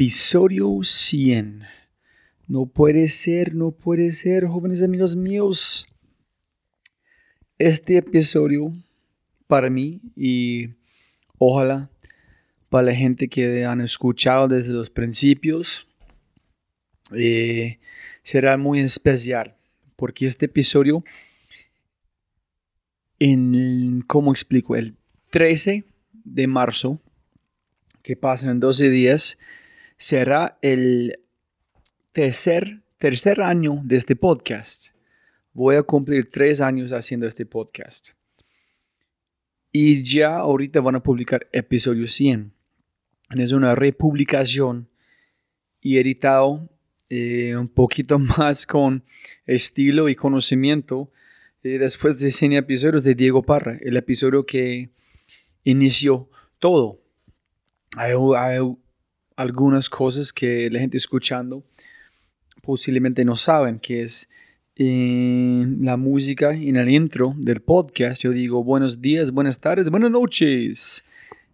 Episodio 100. No puede ser, no puede ser, jóvenes amigos míos. Este episodio, para mí y ojalá para la gente que han escuchado desde los principios, eh, será muy especial. Porque este episodio, en, ¿cómo explico? El 13 de marzo, que pasan en 12 días, será el tercer, tercer año de este podcast. Voy a cumplir tres años haciendo este podcast. Y ya ahorita van a publicar episodio 100. Es una republicación y editado eh, un poquito más con estilo y conocimiento eh, después de 100 episodios de Diego Parra, el episodio que inició todo. Hay, hay algunas cosas que la gente escuchando posiblemente no saben, que es en la música, en el intro del podcast, yo digo buenos días, buenas tardes, buenas noches.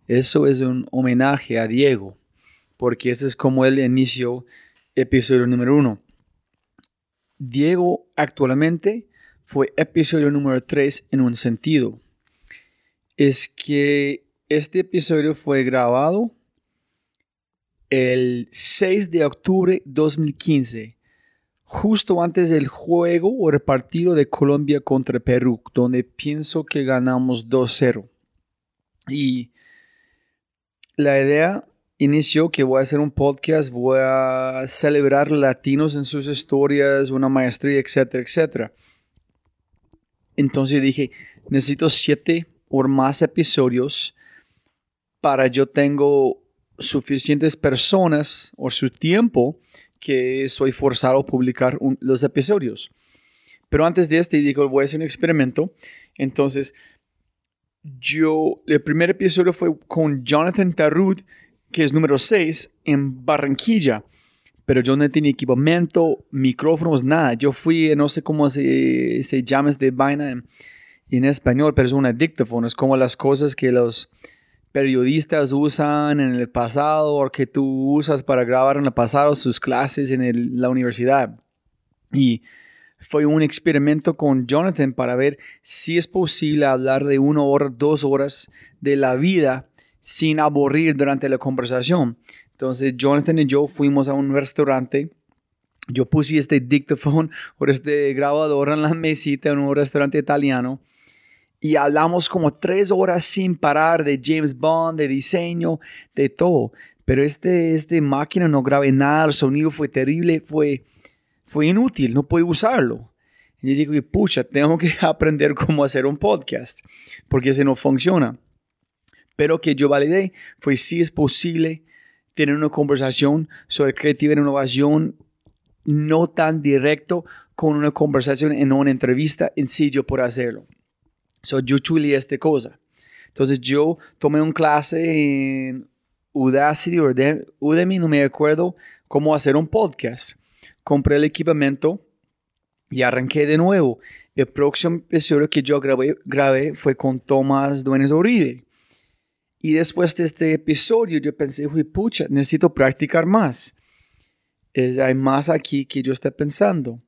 Eso es un homenaje a Diego, porque ese es como él inició episodio número uno. Diego actualmente fue episodio número 3 en un sentido. Es que este episodio fue grabado el 6 de octubre 2015, justo antes del juego o el partido de Colombia contra Perú, donde pienso que ganamos 2-0. Y la idea inició que voy a hacer un podcast, voy a celebrar latinos en sus historias, una maestría, etcétera, etcétera. Entonces dije, necesito siete o más episodios para yo tengo suficientes personas o su tiempo que soy forzado a publicar los episodios. Pero antes de este, digo, voy a hacer un experimento. Entonces, yo, el primer episodio fue con Jonathan Tarut, que es número 6, en Barranquilla. Pero yo no tenía equipamiento, micrófonos, nada. Yo fui, no sé cómo se, se llama de vaina en, en, español, pero es un dictaphone. Es como las cosas que los periodistas usan en el pasado o que tú usas para grabar en el pasado sus clases en la universidad. Y fue un experimento con Jonathan para ver si es posible hablar de una hora, dos horas de la vida sin aburrir durante la conversación. Entonces Jonathan y yo fuimos a un restaurante. Yo puse este dictaphone o este grabador en la mesita en un restaurante italiano y hablamos como tres horas sin parar de James Bond, de diseño, de todo. Pero este, este máquina no grabé nada, el sonido fue terrible, fue fue inútil, no pude usarlo. Y yo digo, pucha, tengo que aprender cómo hacer un podcast, porque ese no funciona. Pero que yo validé fue si es posible tener una conversación sobre creatividad e innovación no tan directo con una conversación en una entrevista en sí por hacerlo. So yo chulé esta cosa. Entonces yo tomé una clase en Udacity o Udemy, no me acuerdo, cómo hacer un podcast compré el equipamiento y arranqué de nuevo. El próximo episodio que yo grabé, grabé fue con Tomás Duenes Uribe. Y después de este episodio yo pensé, pucha, necesito practicar más. hay más aquí que yo estoy pensando.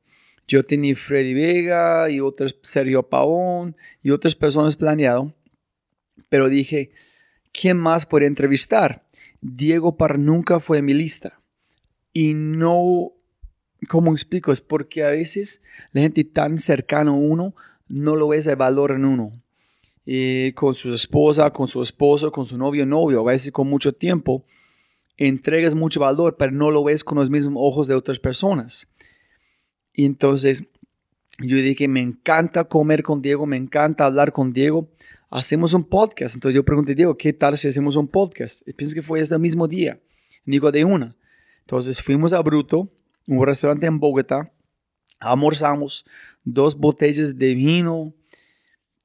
Yo tenía Freddy Vega y otros, Sergio Pavón y otras personas planeado. Pero dije, ¿quién más puede entrevistar? Diego Par nunca fue en mi lista. Y no ¿Cómo explico? Es porque a veces la gente tan cercana a uno no lo ve ese valor en uno. Eh, con su esposa, con su esposo, con su novio, novio, a veces con mucho tiempo, entregas mucho valor, pero no lo ves con los mismos ojos de otras personas. Y entonces yo dije, me encanta comer con Diego, me encanta hablar con Diego, hacemos un podcast. Entonces yo pregunté, Diego, ¿qué tal si hacemos un podcast? Y pienso que fue ese mismo día. Digo, de una. Entonces fuimos a Bruto, un restaurante en Bogotá, almorzamos dos botellas de vino,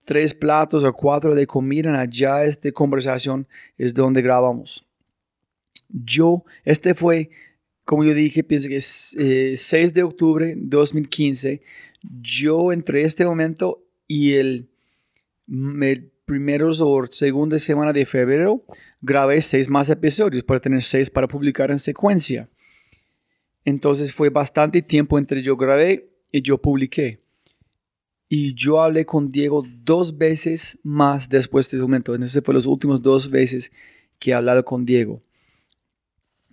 tres platos o cuatro de comida. Allá esta conversación es donde grabamos. Yo, este fue, como yo dije, pienso que es 6 eh, de octubre de 2015. Yo entre este momento y el, el primeros o segunda semana de febrero grabé seis más episodios para tener seis para publicar en secuencia. Entonces fue bastante tiempo entre yo grabé y yo publiqué. Y yo hablé con Diego dos veces más después de ese momento. Entonces fue los últimos dos veces que he hablado con Diego.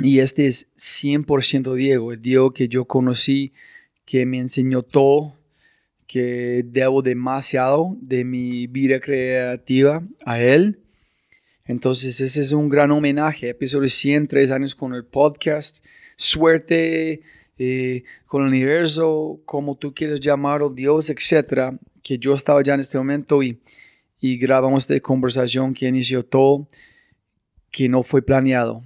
Y este es 100% Diego, el Diego que yo conocí, que me enseñó todo, que debo demasiado de mi vida creativa a él. Entonces ese es un gran homenaje. Episodio 100, tres años con el podcast suerte eh, con el universo, como tú quieres llamarlo, Dios, etcétera, que yo estaba ya en este momento y, y grabamos esta conversación que inició todo, que no fue planeado.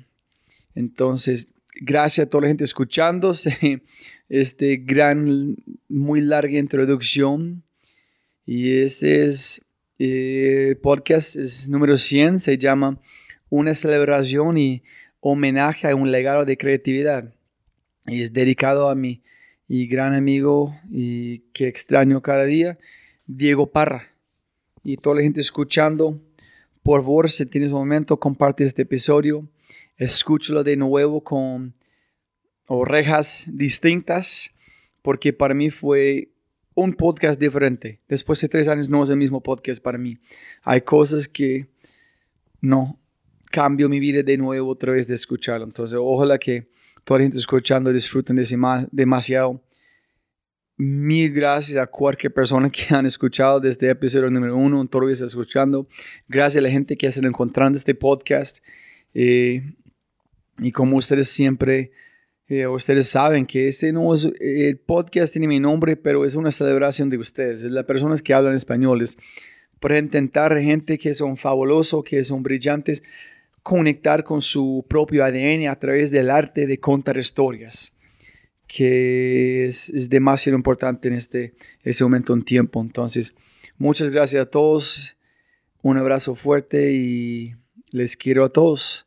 Entonces, gracias a toda la gente escuchándose este gran, muy larga introducción. Y este es eh, podcast, es número 100, se llama Una celebración y homenaje a un legado de creatividad. Y es dedicado a mi y gran amigo y que extraño cada día, Diego Parra. Y toda la gente escuchando, por favor, si tienes un momento, comparte este episodio, escúchalo de nuevo con orejas distintas, porque para mí fue un podcast diferente. Después de tres años no es el mismo podcast para mí. Hay cosas que no, cambio mi vida de nuevo otra vez de escucharlo. Entonces, ojalá que toda la gente escuchando disfruten demasiado. Mil gracias a cualquier persona que han escuchado desde episodio número uno, todavía está escuchando. Gracias a la gente que están encontrando este podcast. Eh, y como ustedes siempre, eh, ustedes saben que este no es, el podcast tiene mi nombre, pero es una celebración de ustedes, de las personas que hablan español. para intentar gente que son fabulosos, que son brillantes, conectar con su propio ADN a través del arte de contar historias que es, demasiado importante en este ese momento en tiempo. Entonces, muchas gracias a todos, un abrazo fuerte y les quiero a todos.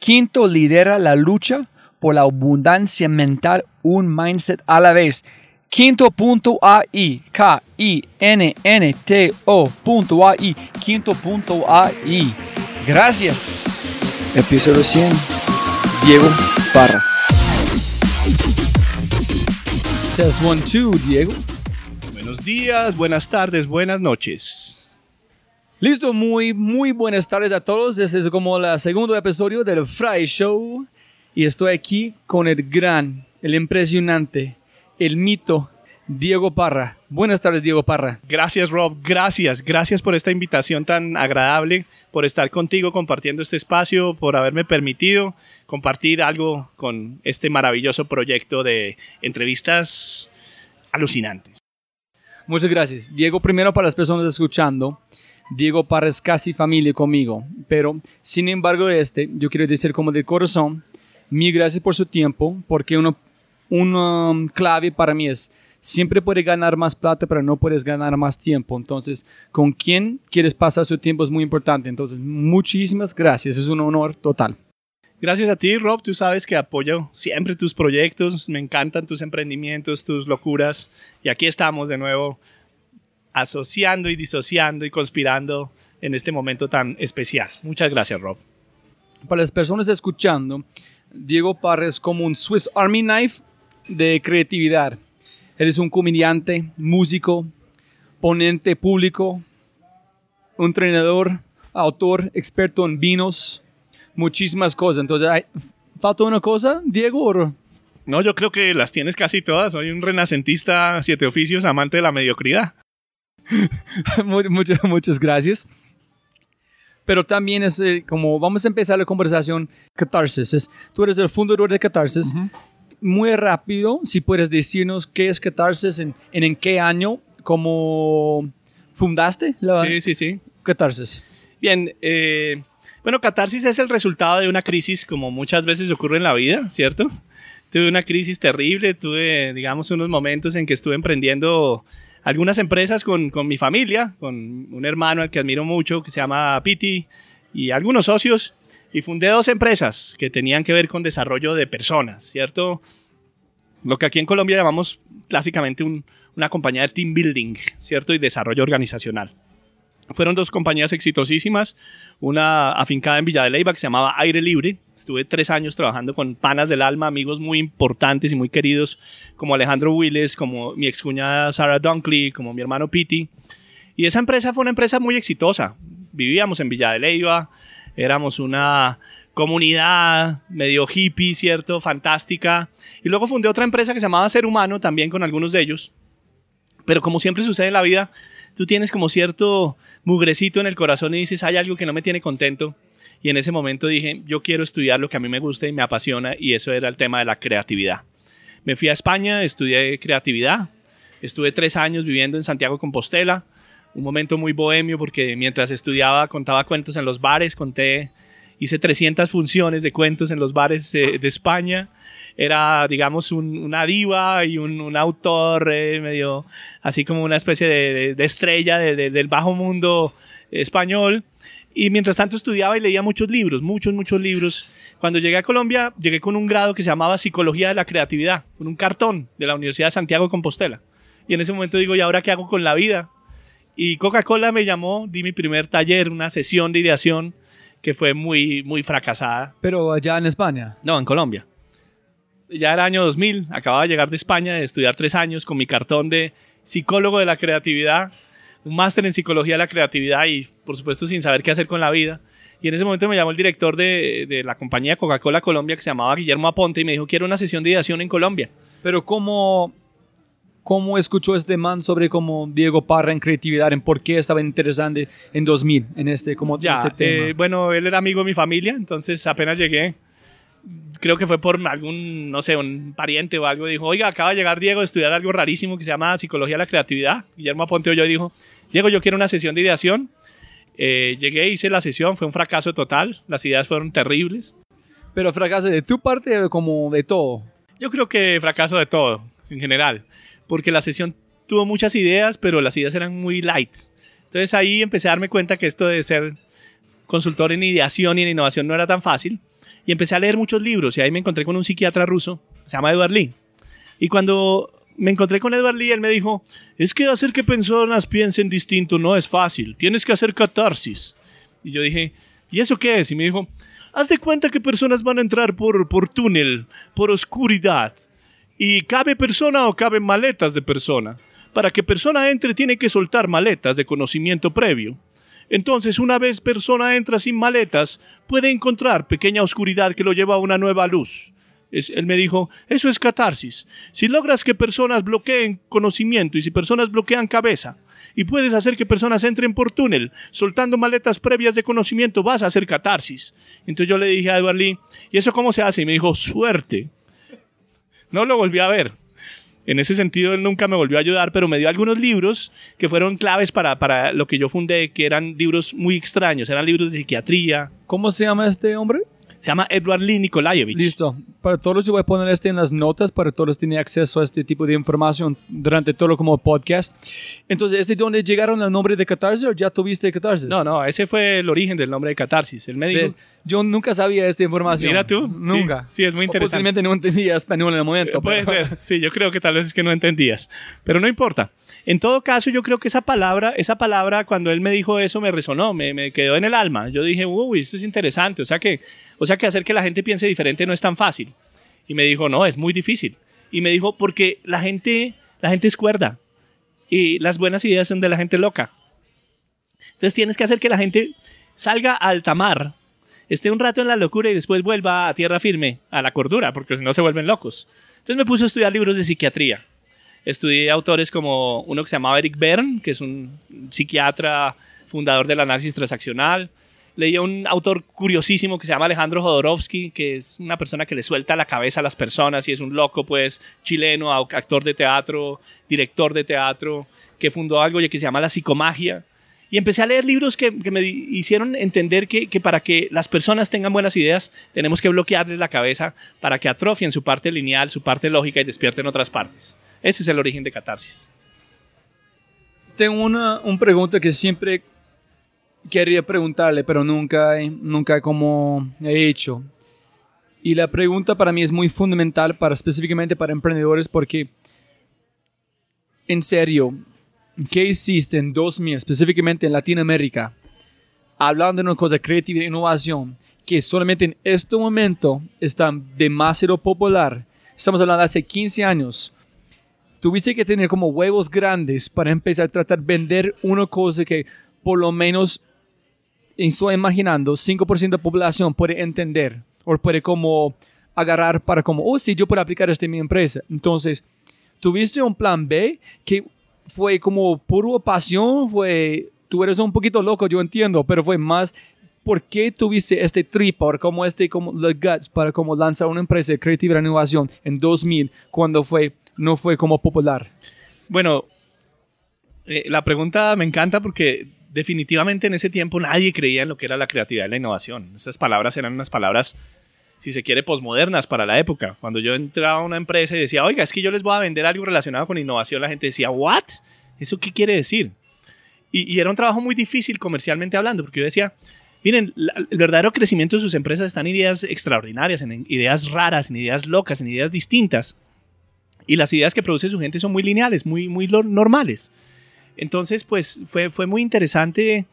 Quinto lidera la lucha por la abundancia mental, un mindset a la vez. Quinto.ai, K-I-N-N-T-O.ai, quinto.ai. Gracias. Episodio 100. Diego Parra. Test 1, 2, Diego. Buenos días, buenas tardes, buenas noches. Listo, muy, muy buenas tardes a todos. Este es como el segundo episodio del Fry Show. Y estoy aquí con el gran, el impresionante, el mito, Diego Parra. Buenas tardes, Diego Parra. Gracias, Rob. Gracias. Gracias por esta invitación tan agradable, por estar contigo compartiendo este espacio, por haberme permitido compartir algo con este maravilloso proyecto de entrevistas alucinantes. Muchas gracias. Diego, primero para las personas escuchando, Diego Parra es casi familia conmigo, pero sin embargo este, yo quiero decir como de corazón, mil gracias por su tiempo, porque uno, una clave para mí es siempre puedes ganar más plata, pero no puedes ganar más tiempo. Entonces, con quién quieres pasar su tiempo es muy importante. Entonces, muchísimas gracias. Es un honor total. Gracias a ti, Rob. Tú sabes que apoyo siempre tus proyectos. Me encantan tus emprendimientos, tus locuras. Y aquí estamos de nuevo asociando y disociando y conspirando en este momento tan especial. Muchas gracias, Rob. Para las personas escuchando, Diego Parra es como un Swiss Army Knife de creatividad. Eres un comediante, músico, ponente público, un entrenador, autor, experto en vinos, muchísimas cosas. Entonces, ¿falta una cosa, Diego? No, yo creo que las tienes casi todas. Soy un renacentista, siete oficios, amante de la mediocridad. muchas, muchas gracias. Pero también es eh, como vamos a empezar la conversación, Catarsis. tú eres el fundador de Catarsis muy rápido, si puedes decirnos qué es Catarsis, en, en, qué año, cómo fundaste la Sí, sí, sí. Catarsis. Bien, eh, bueno, Catarsis es el resultado de una crisis, como muchas veces ocurre en la vida, ¿cierto? Tuve una crisis terrible, tuve, digamos, unos momentos en que estuve emprendiendo algunas empresas con, con mi familia, con un hermano al que admiro mucho, que se llama Piti, y algunos socios y fundé dos empresas que tenían que ver con desarrollo de personas, ¿cierto? Lo que aquí en Colombia llamamos clásicamente una compañía de team building, ¿cierto? Y desarrollo organizacional. Fueron dos compañías exitosísimas, una afincada en Villa de Leyva que se llamaba Aire Libre. Estuve tres años trabajando con panas del alma, amigos muy importantes y muy queridos, como Alejandro Willes, como mi excuñada Sarah Dunkley, como mi hermano Piti. Y esa empresa fue una empresa muy exitosa. Vivíamos en Villa de Leyva, éramos una comunidad medio hippie, ¿cierto? Fantástica. Y luego fundé otra empresa que se llamaba Ser Humano, también con algunos de ellos. Pero como siempre sucede en la vida, tú tienes como cierto mugrecito en el corazón y dices, hay algo que no me tiene contento. Y en ese momento dije, yo quiero estudiar lo que a mí me gusta y me apasiona, y eso era el tema de la creatividad. Me fui a España, estudié creatividad, estuve tres años viviendo en Santiago Compostela, un momento muy bohemio porque mientras estudiaba contaba cuentos en los bares, conté, hice 300 funciones de cuentos en los bares eh, de España. Era, digamos, un- una diva y un, un autor eh, medio, así como una especie de, de- de estrella de- de- del bajo mundo español. Y mientras tanto estudiaba y leía muchos libros, muchos, muchos libros. Cuando llegué a Colombia, llegué con un grado que se llamaba Psicología de la Creatividad, con un cartón de la Universidad de Santiago de Compostela. Y en ese momento digo, ¿y ahora qué hago con la vida? Y Coca-Cola me llamó, di mi primer taller, una sesión de ideación que fue muy, muy fracasada. Pero allá en España. No, en Colombia. Ya era año 2000, acababa de llegar de España, de estudiar tres años con mi cartón de psicólogo de la creatividad, un máster en psicología de la creatividad y, por supuesto, sin saber qué hacer con la vida. Y en ese momento me llamó el director de, de la compañía Coca-Cola Colombia, que se llamaba Guillermo Aponte, y me dijo, quiero una sesión de ideación en Colombia. Pero ¿cómo, cómo escuchó este man sobre cómo Diego Parra en creatividad, en por qué estaba interesante en 2000 en este, como, Ya, este tema? eh, bueno, él era amigo de mi familia, entonces apenas llegué, creo que fue por algún, no sé, un pariente o algo, dijo, oiga, acaba de llegar Diego de estudiar algo rarísimo que se llama Psicología de la Creatividad. Guillermo Aponte oyó y dijo, Diego, yo quiero una sesión de ideación. Eh, llegué, hice la sesión, fue un fracaso total, las ideas fueron terribles. Pero fracaso de tu parte o como de todo. Yo creo que fracaso de todo, en general, porque la sesión tuvo muchas ideas, pero las ideas eran muy light. Entonces ahí empecé a darme cuenta que esto de ser consultor en ideación y en innovación no era tan fácil. Y empecé a leer muchos libros y ahí me encontré con un psiquiatra ruso, se llama Edward Lee. Y cuando me encontré con Edward Lee, él me dijo, es que hacer que personas piensen distinto no es fácil, tienes que hacer catarsis. Y yo dije, ¿y eso qué es? Y me dijo, haz de cuenta que personas van a entrar por, por túnel, por oscuridad. Y cabe persona o caben maletas de persona. Para que persona entre tiene que soltar maletas de conocimiento previo. Entonces, una vez persona entra sin maletas, puede encontrar pequeña oscuridad que lo lleva a una nueva luz. Él me dijo, eso es catarsis. Si logras que personas bloqueen conocimiento y si personas bloquean cabeza, y puedes hacer que personas entren por túnel, soltando maletas previas de conocimiento, vas a hacer catarsis. Entonces yo le dije a Edward Lee, ¿y eso cómo se hace? Y me dijo, suerte. No lo volví a ver. En ese sentido, él nunca me volvió a ayudar, pero me dio algunos libros que fueron claves para, para lo que yo fundé, que eran libros muy extraños, eran libros de psiquiatría. ¿Cómo se llama este hombre? Se llama Edward Lee Nikolaevich. Listo. Para todos yo voy a poner este en las notas para todos tener acceso a este tipo de información durante todo como podcast. Entonces, ¿este es donde llegaron al nombre de Catarsis o ya tuviste Catarsis? No, no, ese fue el origen del nombre de catarsis. Él me dijo, De- yo nunca sabía esta información. Mira tú, Nunca. sí, sí, es muy O interesante. Posiblemente no entendía español en el momento. Puede pero- ser, sí, yo creo que tal vez es que no entendías, pero no importa. En todo caso, yo creo que esa palabra, esa palabra, cuando él me dijo eso, me resonó, me, me quedó en el alma. Yo dije, uy, esto es interesante, o sea que, o sea que hacer que la gente piense diferente no es tan fácil. Y me dijo, no, es muy difícil. Y me dijo, porque la gente, la gente es cuerda y las buenas ideas son de la gente loca. Entonces tienes que hacer que la gente salga a alta mar, esté un rato en la locura y después vuelva a tierra firme, a la cordura, porque si no se vuelven locos. Entonces me puse a estudiar libros de psiquiatría. Estudié autores como uno que se llamaba Eric Berne, que es un psiquiatra fundador del análisis transaccional. Leí a un autor curiosísimo que se llama Alejandro Jodorowsky, que es una persona que le suelta la cabeza a las personas y es un loco, pues, chileno, actor de teatro, director de teatro, que fundó algo que se llama la psicomagia. Y empecé a leer libros que, que me hicieron entender que, que para que las personas tengan buenas ideas, tenemos que bloquearles la cabeza para que atrofien su parte lineal, su parte lógica y despierten otras partes. Ese es el origen de catarsis. Tengo una, una pregunta que siempre quería preguntarle, pero nunca, nunca como he hecho. Y la pregunta para mí es muy fundamental para específicamente para emprendedores porque, en serio, ¿qué hiciste en 2000, específicamente en Latinoamérica, hablando de una cosa creativa e innovación, que solamente en este momento está demasiado popular? Estamos hablando de hace 15 años tuviste que tener como huevos grandes para empezar a tratar de vender una cosa que por lo menos estoy imaginando 5% de la población puede entender o puede como agarrar para como, oh sí, yo puedo aplicar esto en mi empresa. Entonces, tuviste un plan B que fue como puro pasión, fue, tú eres un poquito loco, yo entiendo, pero fue más, ¿por qué tuviste este trip o como este, como the guts para como lanzar una empresa de creativa innovación en 2000 cuando fue, no fue como popular? Bueno, Eh, la pregunta me encanta porque definitivamente en ese tiempo nadie creía en lo que era la creatividad y la innovación. Esas palabras eran unas palabras, si se quiere, posmodernas para la época. Cuando yo entraba a una empresa y decía, oiga, es que yo les voy a vender algo relacionado con innovación, la gente decía, ¿what? ¿Eso qué quiere decir? Y, era un trabajo muy difícil comercialmente hablando, porque yo decía, miren, el verdadero crecimiento de sus empresas está en ideas extraordinarias, en ideas raras, en ideas locas, en ideas distintas. Y las ideas que produce su gente son muy lineales, muy, muy normales. Entonces, pues fue, fue muy interesante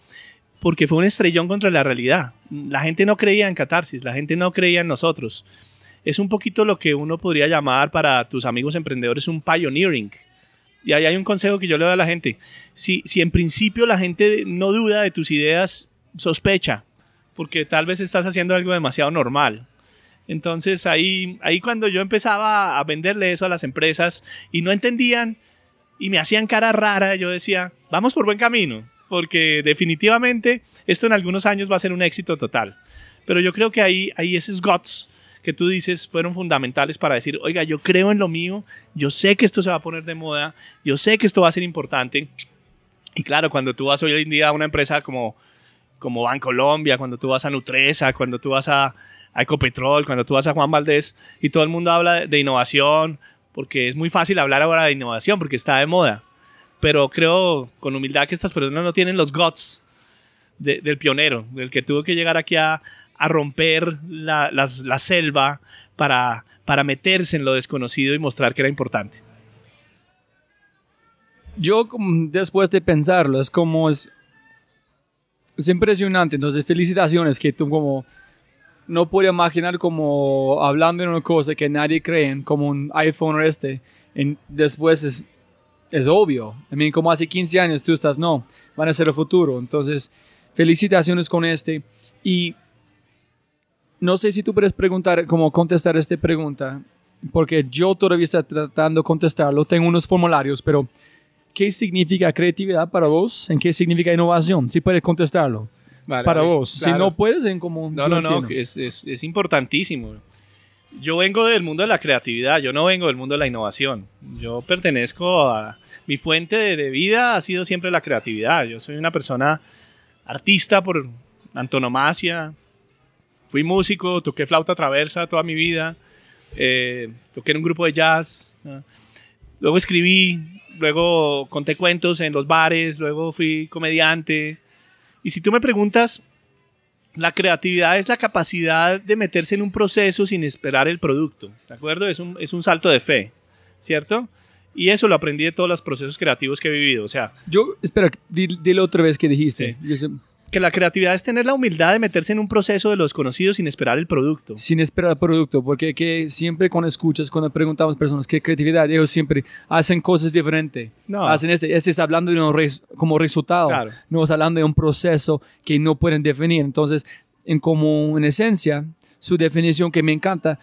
porque fue un estrellón contra la realidad. La gente no creía en Catarsis, la gente no creía en nosotros. Es un poquito lo que uno podría llamar para tus amigos emprendedores un pioneering. Y ahí hay un consejo que yo le doy a la gente. Si, si en principio la gente no duda de tus ideas, sospecha, porque tal vez estás haciendo algo demasiado normal. Entonces ahí, ahí cuando yo empezaba a venderle eso a las empresas y no entendían y me hacían cara rara, yo decía, vamos por buen camino, porque definitivamente esto en algunos años va a ser un éxito total. Pero yo creo que ahí, ahí esos guts que tú dices fueron fundamentales para decir, oiga, yo creo en lo mío, yo sé que esto se va a poner de moda, yo sé que esto va a ser importante. Y claro, cuando tú vas hoy en día a una empresa como, como Bancolombia, cuando tú vas a Nutresa, cuando tú vas a, a Ecopetrol, cuando tú vas a Juan Valdés y todo el mundo habla de, de innovación, porque es muy fácil hablar ahora de innovación, porque está de moda. Pero creo con humildad que estas personas no tienen los guts de- del pionero, del que tuvo que llegar aquí a, a romper la, la selva para, para meterse en lo desconocido y mostrar que era importante. Yo después de pensarlo, es como es, es impresionante. Entonces, felicitaciones que tú como no puedo imaginar como hablando de una cosa que nadie cree, en, como un iPhone o este, en, después es, es obvio. I mean, como hace 15 años tú estás, no, van a ser el futuro. Entonces, felicitaciones con este. Y no sé si tú puedes preguntar, cómo contestar esta pregunta, porque yo todavía estoy tratando de contestarlo. Tengo unos formularios, pero ¿qué significa creatividad para vos? ¿En qué significa innovación? Si puedes contestarlo para vos. Si no puedes, en como... No, no, no, es, es, es importantísimo. Yo vengo del mundo de la creatividad, yo no vengo del mundo de la innovación. Yo pertenezco a... Mi fuente de, vida ha sido siempre la creatividad. Yo soy una persona artista por antonomasia. Fui músico, toqué flauta traversa toda mi vida. eh, toqué en un grupo de jazz. Luego escribí, luego conté cuentos en los bares, luego fui comediante. Y si tú me preguntas, la creatividad es la capacidad de meterse en un proceso sin esperar el producto, ¿de acuerdo? Es un, es un salto de fe, ¿cierto? Y eso lo aprendí de todos los procesos creativos que he vivido. O sea, Yo, espera, di- dile otra vez que dijiste. Sí. Que la creatividad es tener la humildad de meterse en un proceso de lo desconocido sin esperar el producto. sin esperar el producto, porque que siempre cuando escuchas, cuando preguntamos a personas qué creatividad, ellos siempre hacen cosas diferentes. No. Hacen este, este está hablando de un res- como resultado, Claro. no está hablando de un proceso que no pueden definir. Entonces, en como en esencia, su definición que me encanta,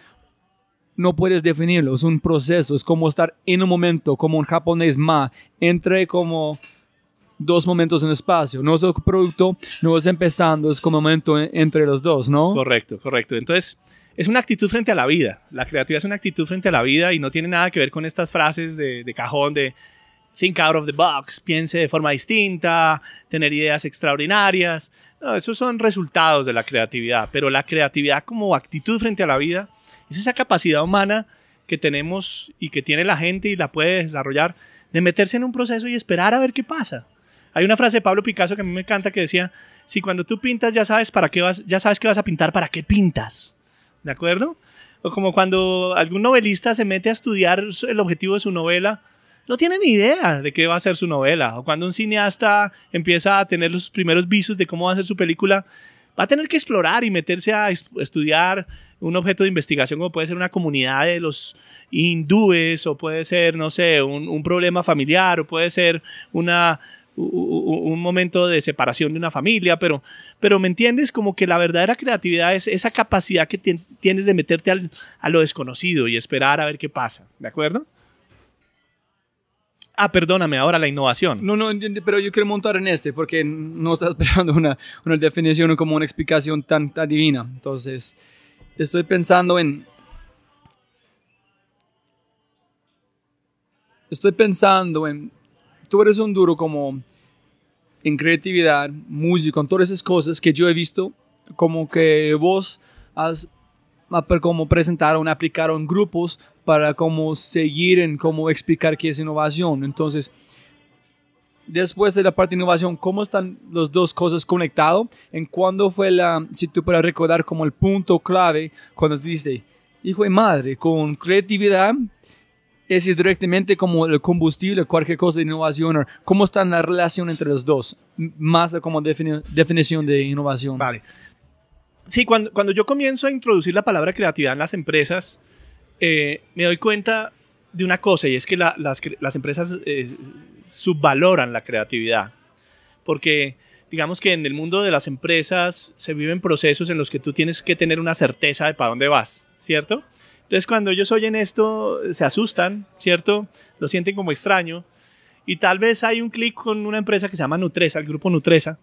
no puedes definirlo, es un proceso, es como estar en un momento, como un japonés ma, entre como dos momentos en espacio. No es el producto, no es empezando, es como momento en- entre los dos, ¿no? Correcto, correcto. Entonces, es una actitud frente a la vida. La creatividad es una actitud frente a la vida y no tiene nada que ver con estas frases de, de cajón de think out of the box, piense de forma distinta, tener ideas extraordinarias. No, esos son resultados de la creatividad, pero la creatividad como actitud frente a la vida es esa capacidad humana que tenemos y que tiene la gente y la puede desarrollar de meterse en un proceso y esperar a ver qué pasa. Hay una frase de Pablo Picasso que a mí me encanta que decía, si cuando tú pintas ya sabes para qué vas, ya sabes qué vas a pintar, ¿para qué pintas? ¿De acuerdo? O como cuando algún novelista se mete a estudiar el objetivo de su novela, no tiene ni idea de qué va a ser su novela. O cuando un cineasta empieza a tener los primeros visos de cómo va a ser su película, va a tener que explorar y meterse a es- estudiar un objeto de investigación como puede ser una comunidad de los hindúes o puede ser, no sé, un, problema familiar o puede ser una, un momento de separación de una familia, pero, pero me entiendes como que la verdadera creatividad es esa capacidad que tien- tienes de meterte al- a lo desconocido y esperar a ver qué pasa, ¿de acuerdo? Ah, perdóname, ahora la innovación. No, no, pero yo quiero montar en este porque no está esperando una, una definición o como una explicación tan, tan divina. Entonces, estoy pensando en... Estoy pensando en tú eres un duro como en creatividad, música, con todas esas cosas que yo he visto, como que vos has como presentaron, aplicaron grupos para como seguir en cómo explicar qué es innovación. Entonces, después de la parte de innovación, ¿cómo están las dos cosas conectadas? ¿En cuándo fue la, si tú puedes recordar como el punto clave cuando dices, hijo de madre, con creatividad es directamente como el combustible, cualquier cosa de innovación. ¿Cómo está la relación entre los dos? Más como definición de innovación. Vale. Sí, cuando, cuando yo comienzo a introducir la palabra creatividad en las empresas, eh, me doy cuenta de una cosa y es que las, las, empresas eh, subvaloran la creatividad. Porque digamos que en el mundo de las empresas se viven procesos en los que tú tienes que tener una certeza de para dónde vas, ¿cierto? Entonces cuando ellos oyen esto se asustan, ¿cierto? Lo sienten como extraño. Y tal vez hay un clic con una empresa que se llama Nutresa, el grupo Nutresa,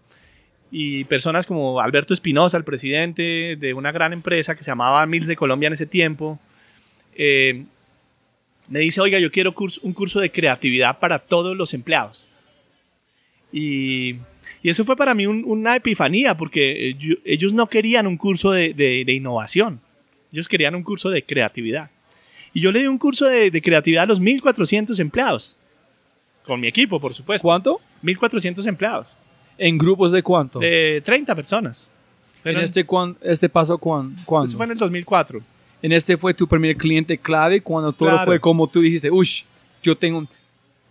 y personas como Alberto Espinosa, el presidente de una gran empresa que se llamaba Mills de Colombia en ese tiempo, eh, me dice, oiga, yo quiero un curso de creatividad para todos los empleados. Y, eso fue para mí una epifanía, porque ellos no querían un curso de innovación ellos querían un curso de creatividad. Y yo le di un curso de, creatividad a los 1.400 empleados. Con mi equipo, por supuesto. ¿Cuánto? 1.400 empleados. ¿En grupos de cuánto? De 30 personas. ¿En este, este paso cuándo? Eso fue en el 2004. ¿En este fue tu primer cliente clave cuando todo fue como tú dijiste, uff, yo tengo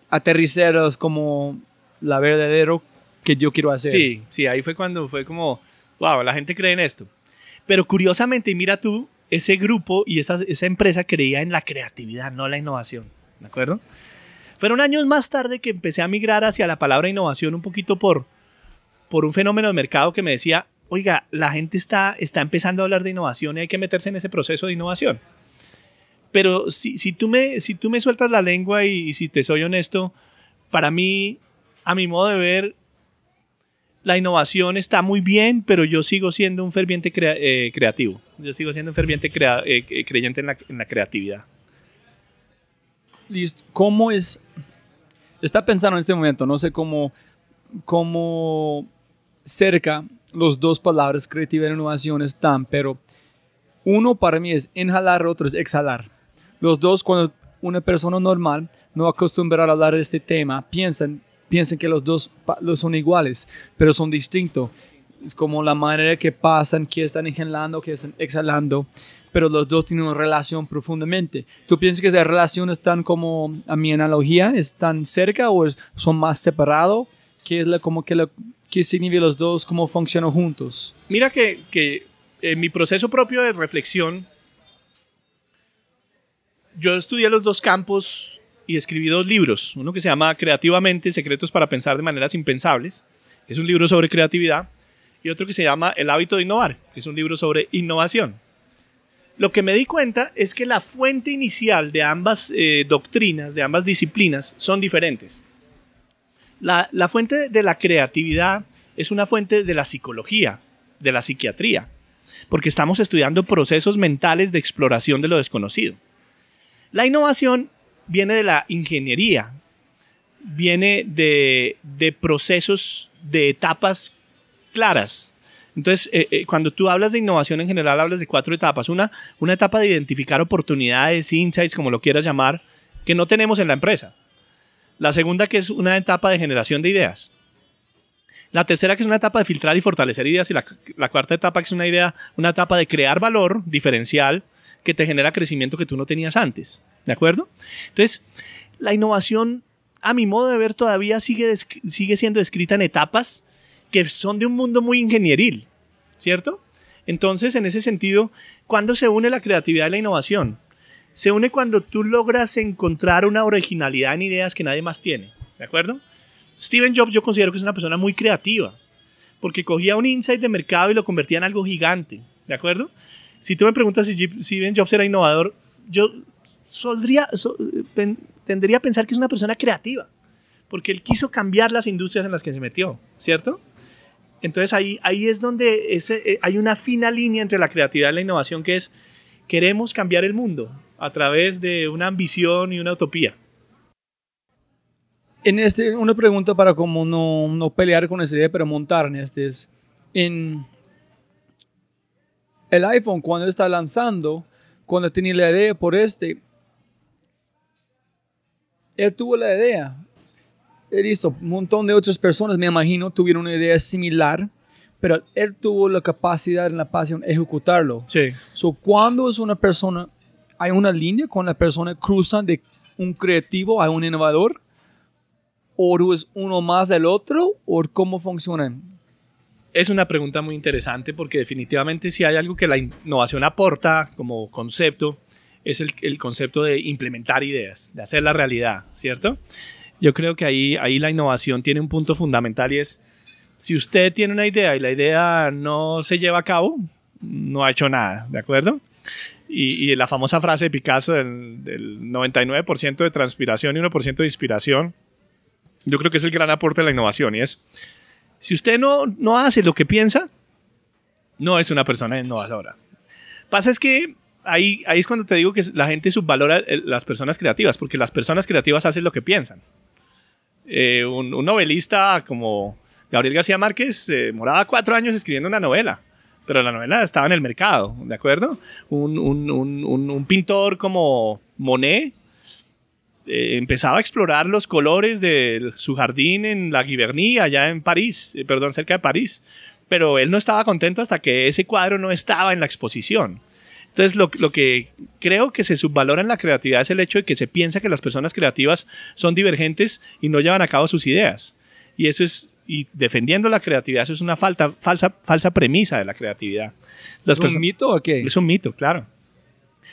aterriceros como la verdadero que yo quiero hacer? Sí, sí, ahí fue cuando fue como, wow, la gente cree en esto. Pero curiosamente, mira tú, ese grupo y esa, esa empresa creía en la creatividad, no la innovación. ¿De acuerdo? Fueron años más tarde que empecé a migrar hacia la palabra innovación un poquito por, por un fenómeno de mercado que me decía, oiga, la gente está, está empezando a hablar de innovación y hay que meterse en ese proceso de innovación. Pero si, si, tú, me, si tú me sueltas la lengua y, y si te soy honesto, para mí, a mi modo de ver, la innovación está muy bien, pero yo sigo siendo un ferviente eh, creativo. Yo sigo siendo un ferviente eh, eh, creyente en la, creatividad. Listo. ¿Cómo es? Está pensando en este momento, no sé cómo, cómo cerca los dos palabras creatividad e innovación están, pero uno para mí es inhalar, otro es exhalar. Los dos, cuando una persona normal no acostumbra a hablar de este tema, piensan piensen que los dos son iguales, pero son distintos. Es como la manera que pasan, que están inhalando, que están exhalando, pero los dos tienen una relación profundamente. ¿Tú piensas que esa relación están como, a mi analogía, están cerca o son más separados? ¿Qué es la, como que qué significa los dos, cómo funcionan juntos? Mira que, que en mi proceso propio de reflexión, yo estudié los dos campos y escribí dos libros. Uno que se llama Creativamente, Secretos para Pensar de Maneras Impensables, es un libro sobre creatividad, y otro que se llama El hábito de innovar, que es un libro sobre innovación. Lo que me di cuenta es que la fuente inicial de ambas eh, doctrinas, de ambas disciplinas, son diferentes. La, la fuente de la creatividad es una fuente de la psicología, de la psiquiatría, porque estamos estudiando procesos mentales de exploración de lo desconocido. La innovación viene de la ingeniería, viene de, procesos, de etapas claras. Entonces, eh, eh, cuando tú hablas de innovación en general, hablas de cuatro etapas. Una, una etapa de identificar oportunidades, insights, como lo quieras llamar, que no tenemos en la empresa. La segunda, que es una etapa de generación de ideas. La tercera, que es una etapa de filtrar y fortalecer ideas. Y la, la cuarta etapa, que es una idea, una etapa de crear valor diferencial que te genera crecimiento que tú no tenías antes. ¿De acuerdo? Entonces, la innovación, a mi modo de ver, todavía sigue, sigue siendo escrita en etapas que son de un mundo muy ingenieril, ¿cierto? Entonces, en ese sentido, ¿cuándo se une la creatividad y la innovación? Se une cuando tú logras encontrar una originalidad en ideas que nadie más tiene, ¿de acuerdo? Steven Jobs yo considero que es una persona muy creativa, porque cogía un insight de mercado y lo convertía en algo gigante, ¿de acuerdo? Si tú me preguntas si Steven Jobs era innovador, yo tendría a pensar que es una persona creativa, porque él quiso cambiar las industrias en las que se metió, ¿cierto? Entonces ahí, ahí es donde ese, eh, hay una fina línea entre la creatividad y la innovación que es, queremos cambiar el mundo a través de una ambición y una utopía. En este, una pregunta para como no, no pelear con esa idea, pero montar en este es, en el iPhone cuando está lanzando, cuando tenía la idea por este, él tuvo la idea. He visto un montón de otras personas, me imagino, tuvieron una idea similar, pero él tuvo la capacidad en la pasión de ejecutarlo. Sí. So, cuando es una persona, hay una línea con la persona cruza de un creativo a un innovador, o es uno más del otro, o cómo funciona. Es una pregunta muy interesante porque definitivamente si hay algo que la innovación aporta como concepto, es el, el concepto de implementar ideas, de hacer la realidad, ¿cierto? Yo creo que ahí, ahí la innovación tiene un punto fundamental y es, si usted tiene una idea y la idea no se lleva a cabo, no ha hecho nada, ¿de acuerdo? Y, y la famosa frase de Picasso del, del 99% de transpiración y 1% de inspiración, yo creo que es el gran aporte de la innovación y es, si usted no, no hace lo que piensa, no es una persona innovadora. Pasa es que ahí, ahí es cuando te digo que la gente subvalora el- las personas creativas, porque las personas creativas hacen lo que piensan. Eh, un, un novelista como Gabriel García Márquez eh, moraba cuatro años escribiendo una novela, pero la novela estaba en el mercado, ¿de acuerdo? Un- un- un pintor como Monet eh, empezaba a explorar los colores de su jardín en la Giverny, allá en París, eh, perdón, cerca de París, pero él no estaba contento hasta que ese cuadro no estaba en la exposición. Entonces, lo, lo que creo que se subvalora en la creatividad es el hecho de que se piensa que las personas creativas son divergentes y no llevan a cabo sus ideas. Y eso es, y defendiendo la creatividad, eso es una falta, falsa, falsa premisa de la creatividad. Las ¿Es un mito o qué? es un mito, claro.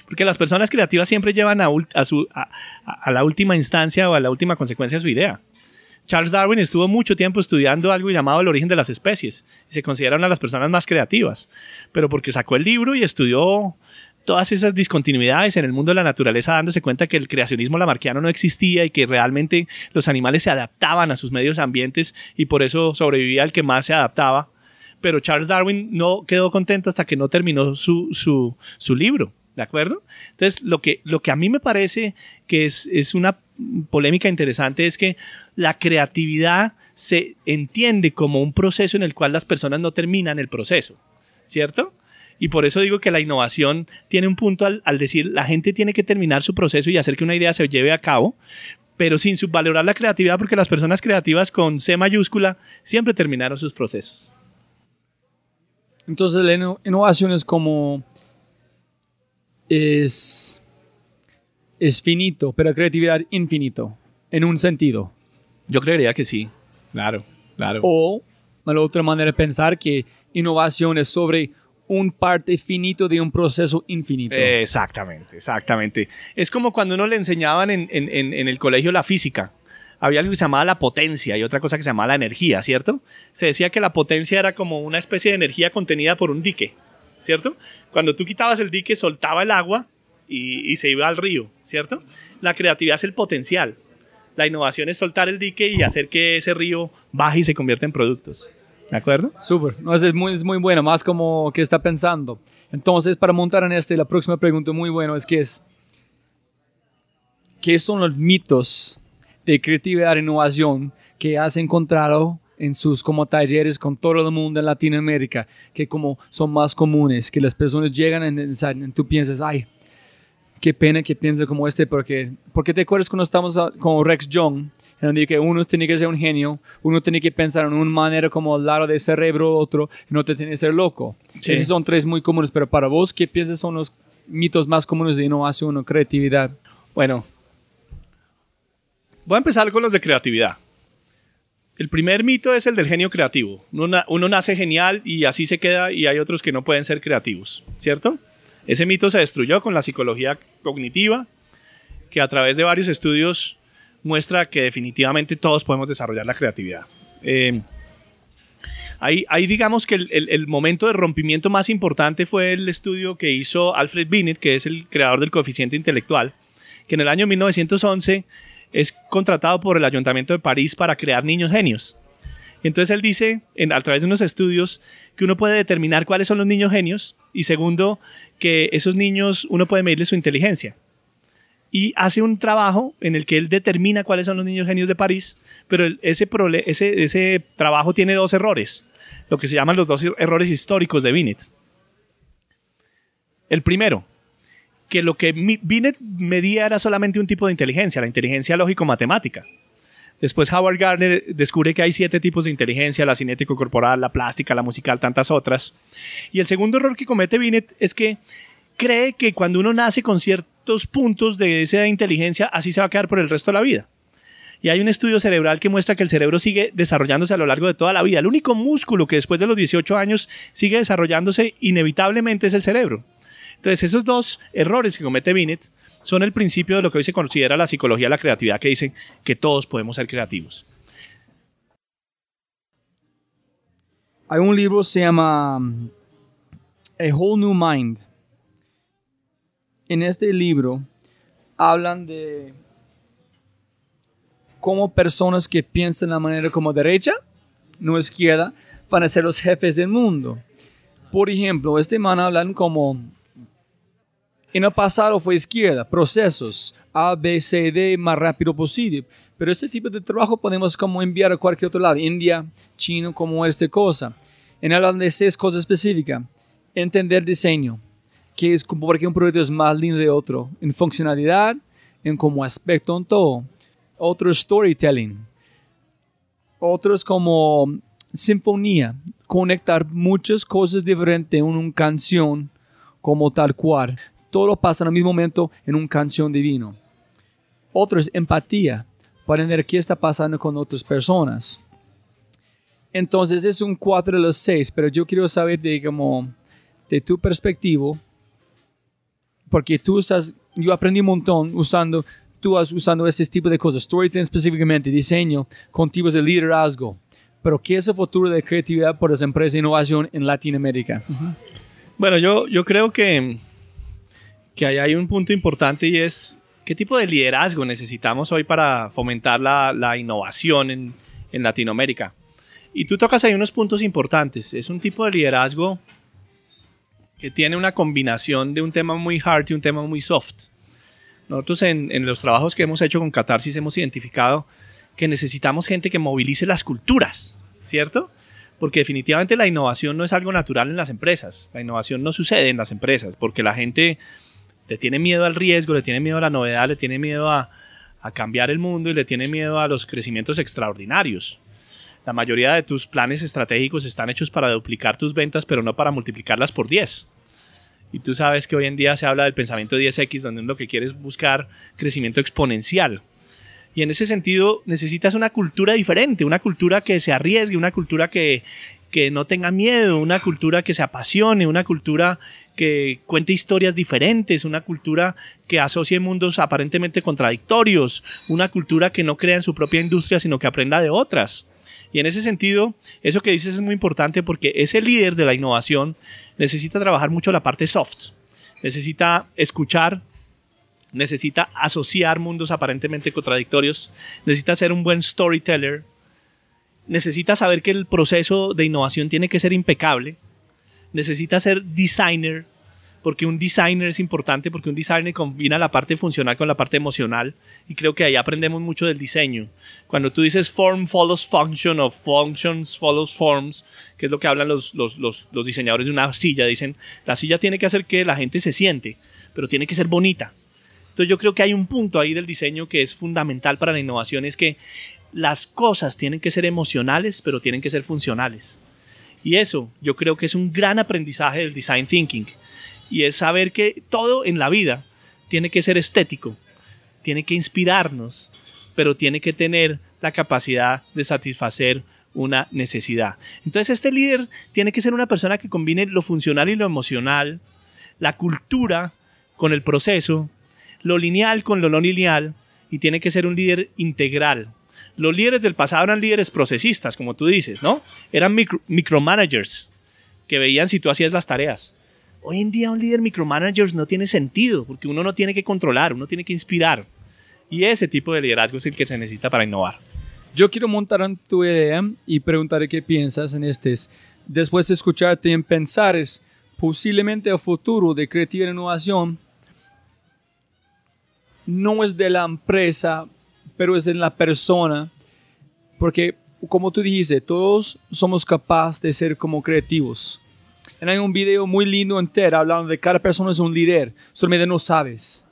Porque las personas creativas siempre llevan a, a su, a- a la última instancia o a la última consecuencia su idea. Charles Darwin estuvo mucho tiempo estudiando algo llamado el origen de las especies y se considera una de las personas más creativas, pero porque sacó el libro y estudió todas esas discontinuidades en el mundo de la naturaleza dándose cuenta que el creacionismo lamarquiano no existía y que realmente los animales se adaptaban a sus medios ambientes y por eso sobrevivía el que más se adaptaba. Pero Charles Darwin no quedó contento hasta que no terminó su, su, su libro. ¿De acuerdo? Entonces, lo que, lo que a mí me parece que es, es una polémica interesante es que la creatividad se entiende como un proceso en el cual las personas no terminan el proceso, ¿cierto? Y por eso digo que la innovación tiene un punto al, al decir la gente tiene que terminar su proceso y hacer que una idea se lleve a cabo, pero sin subvalorar la creatividad porque las personas creativas con C mayúscula siempre terminaron sus procesos. Entonces la inno- innovación es como es es finito, pero creatividad infinito en un sentido. Yo creería que sí, claro, claro. O la otra manera de pensar que innovación es sobre un parte finito de un proceso infinito. Exactamente, exactamente. Es como cuando uno le enseñaban en, en- en- en el colegio la física. Había algo que se llamaba la potencia y otra cosa que se llamaba la energía, ¿cierto? Se decía que la potencia era como una especie de energía contenida por un dique, ¿cierto? Cuando tú quitabas el dique, soltaba el agua y, y se iba al río, ¿cierto? La creatividad es el potencial. La innovación es soltar el dique y hacer que ese río baje y se convierta en productos. ¿De acuerdo? Súper, no, es, muy, es muy bueno, más como que está pensando. Entonces, para montar en este, la próxima pregunta muy bueno es que es, ¿qué son los mitos de creatividad e innovación que has encontrado en sus como talleres con todo el mundo en Latinoamérica, que como son más comunes, que las personas llegan en tú piensas, ay, qué pena que piense como este, porque, porque te acuerdas cuando estamos a- con Rex Young, en donde que uno tiene que ser un genio, uno tiene que pensar en una manera como al lado del cerebro otro, y no te tiene que ser loco. Sí. Esos son tres muy comunes, pero para vos, ¿qué piensas son los mitos más comunes de innovación o creatividad? Bueno, voy a empezar con los de creatividad. El primer mito es el del genio creativo. Uno, na- uno nace genial y así se queda y hay otros que no pueden ser creativos, ¿cierto? Ese mito se destruyó con la psicología cognitiva, que a través de varios estudios muestra que definitivamente todos podemos desarrollar la creatividad. Eh, Ahí, digamos que el- el momento de rompimiento más importante fue el estudio que hizo Alfred Binet, que es el creador del coeficiente intelectual, que en el año 1911 es contratado por el Ayuntamiento de París para crear niños genios. Entonces él dice, en, a través de unos estudios, que uno puede determinar cuáles son los niños genios y segundo, que esos niños uno puede medirle su inteligencia. y hace un trabajo en el que él determina cuáles son los niños genios de París, pero ese trabajo tiene dos errores, lo que se llaman los dos errores históricos de Binet. El primero, que lo que Binet medía era solamente un tipo de inteligencia, la inteligencia lógico-matemática. Después Howard Gardner descubre que hay siete tipos de inteligencia, la cinético-corporal, la plástica, la musical, tantas otras. Y el segundo error que comete Binet es que cree que cuando uno nace con ciertos puntos de esa inteligencia, así se va a quedar por el resto de la vida. Y hay un estudio cerebral que muestra que el cerebro sigue desarrollándose a lo largo de toda la vida. El único músculo que después de los 18 años sigue desarrollándose inevitablemente es el cerebro. Entonces, esos dos errores que comete Binet son el principio de lo que hoy se considera la psicología de la creatividad, que dice que todos podemos ser creativos. Hay un libro se llama um, A Whole New Mind. En este libro hablan de cómo personas que piensan de la manera como derecha, no izquierda, van a ser los jefes del mundo. Por ejemplo, este man hablan como en el pasado fue izquierda, procesos, A, B, C, D, más rápido posible. Pero este tipo de trabajo podemos como enviar a cualquier otro lado, India, China, como esta cosa. En hablan de seis cosas específicas. Entender diseño, que es porque un proyecto es más lindo de otro, en funcionalidad, en como aspecto, en todo. Otro storytelling. Otro es como sinfonía, conectar muchas cosas diferentes en una canción como tal cual. Todo pasa en el mismo momento en una canción divino. Otro es empatía, para entender qué está pasando con otras personas. Entonces es un 4 de los 6, pero yo quiero saber de como de tu perspectiva, porque tú estás, yo aprendí un montón usando, tú has usando ese tipo de cosas, storytelling específicamente, diseño, con tipos de liderazgo. Pero ¿qué es el futuro de creatividad por las empresas de innovación en Latinoamérica? Bueno, yo, yo creo que, que ahí hay un punto importante y es qué tipo de liderazgo necesitamos hoy para fomentar la, la innovación en, en Latinoamérica. Y tú tocas ahí unos puntos importantes. Es un tipo de liderazgo que tiene una combinación de un tema muy hard y un tema muy soft. Nosotros en, en los trabajos que hemos hecho con Catarsis hemos identificado que necesitamos gente que movilice las culturas, ¿cierto? Porque definitivamente la innovación no es algo natural en las empresas. La innovación no sucede en las empresas porque la gente le tiene miedo al riesgo, le tiene miedo a la novedad, le tiene miedo a, a cambiar el mundo y le tiene miedo a los crecimientos extraordinarios. La mayoría de tus planes estratégicos están hechos para duplicar tus ventas, pero no para multiplicarlas por 10. Y tú sabes que hoy en día se habla del pensamiento 10X, donde lo que quieres es buscar crecimiento exponencial. Y en ese sentido necesitas una cultura diferente, una cultura que se arriesgue, una cultura que, que no tenga miedo, una cultura que se apasione, una cultura que cuente historias diferentes, una cultura que asocie mundos aparentemente contradictorios, una cultura que no crea en su propia industria, sino que aprenda de otras. Y en ese sentido, eso que dices es muy importante porque ese líder de la innovación necesita trabajar mucho la parte soft, necesita escuchar, necesita asociar mundos aparentemente contradictorios, necesita ser un buen storyteller, necesita saber que el proceso de innovación tiene que ser impecable, necesita ser designer, porque un designer es importante, porque un designer combina la parte funcional con la parte emocional, y creo que ahí aprendemos mucho del diseño. Cuando tú dices form follows function o functions follows forms, que es lo que hablan los, los, los, los diseñadores de una silla, dicen, la silla tiene que hacer que la gente se siente, pero tiene que ser bonita. Entonces yo creo que hay un punto ahí del diseño que es fundamental para la innovación, es que las cosas tienen que ser emocionales, pero tienen que ser funcionales. Y eso yo creo que es un gran aprendizaje del design thinking. Y es saber que todo en la vida tiene que ser estético, tiene que inspirarnos, pero tiene que tener la capacidad de satisfacer una necesidad. Entonces este líder tiene que ser una persona que combine lo funcional y lo emocional, la cultura con el proceso, lo lineal con lo no lineal, y tiene que ser un líder integral. Los líderes del pasado eran líderes procesistas, como tú dices, ¿no? Eran micro, micromanagers que veían si tú hacías las tareas. Hoy en día un líder micromanagers no tiene sentido, porque uno no tiene que controlar, uno tiene que inspirar. Y ese tipo de liderazgo es el que se necesita para innovar. Yo quiero montar en tu idea y preguntar qué piensas en este. Después de escucharte en pensar, es posiblemente el futuro de creatividad e innovación no es de la empresa, pero es en la persona. Porque, como tú dijiste, todos somos capaces de ser como creativos. Y hay un video muy lindo entero hablando de cada persona es un líder, solamente no sabes.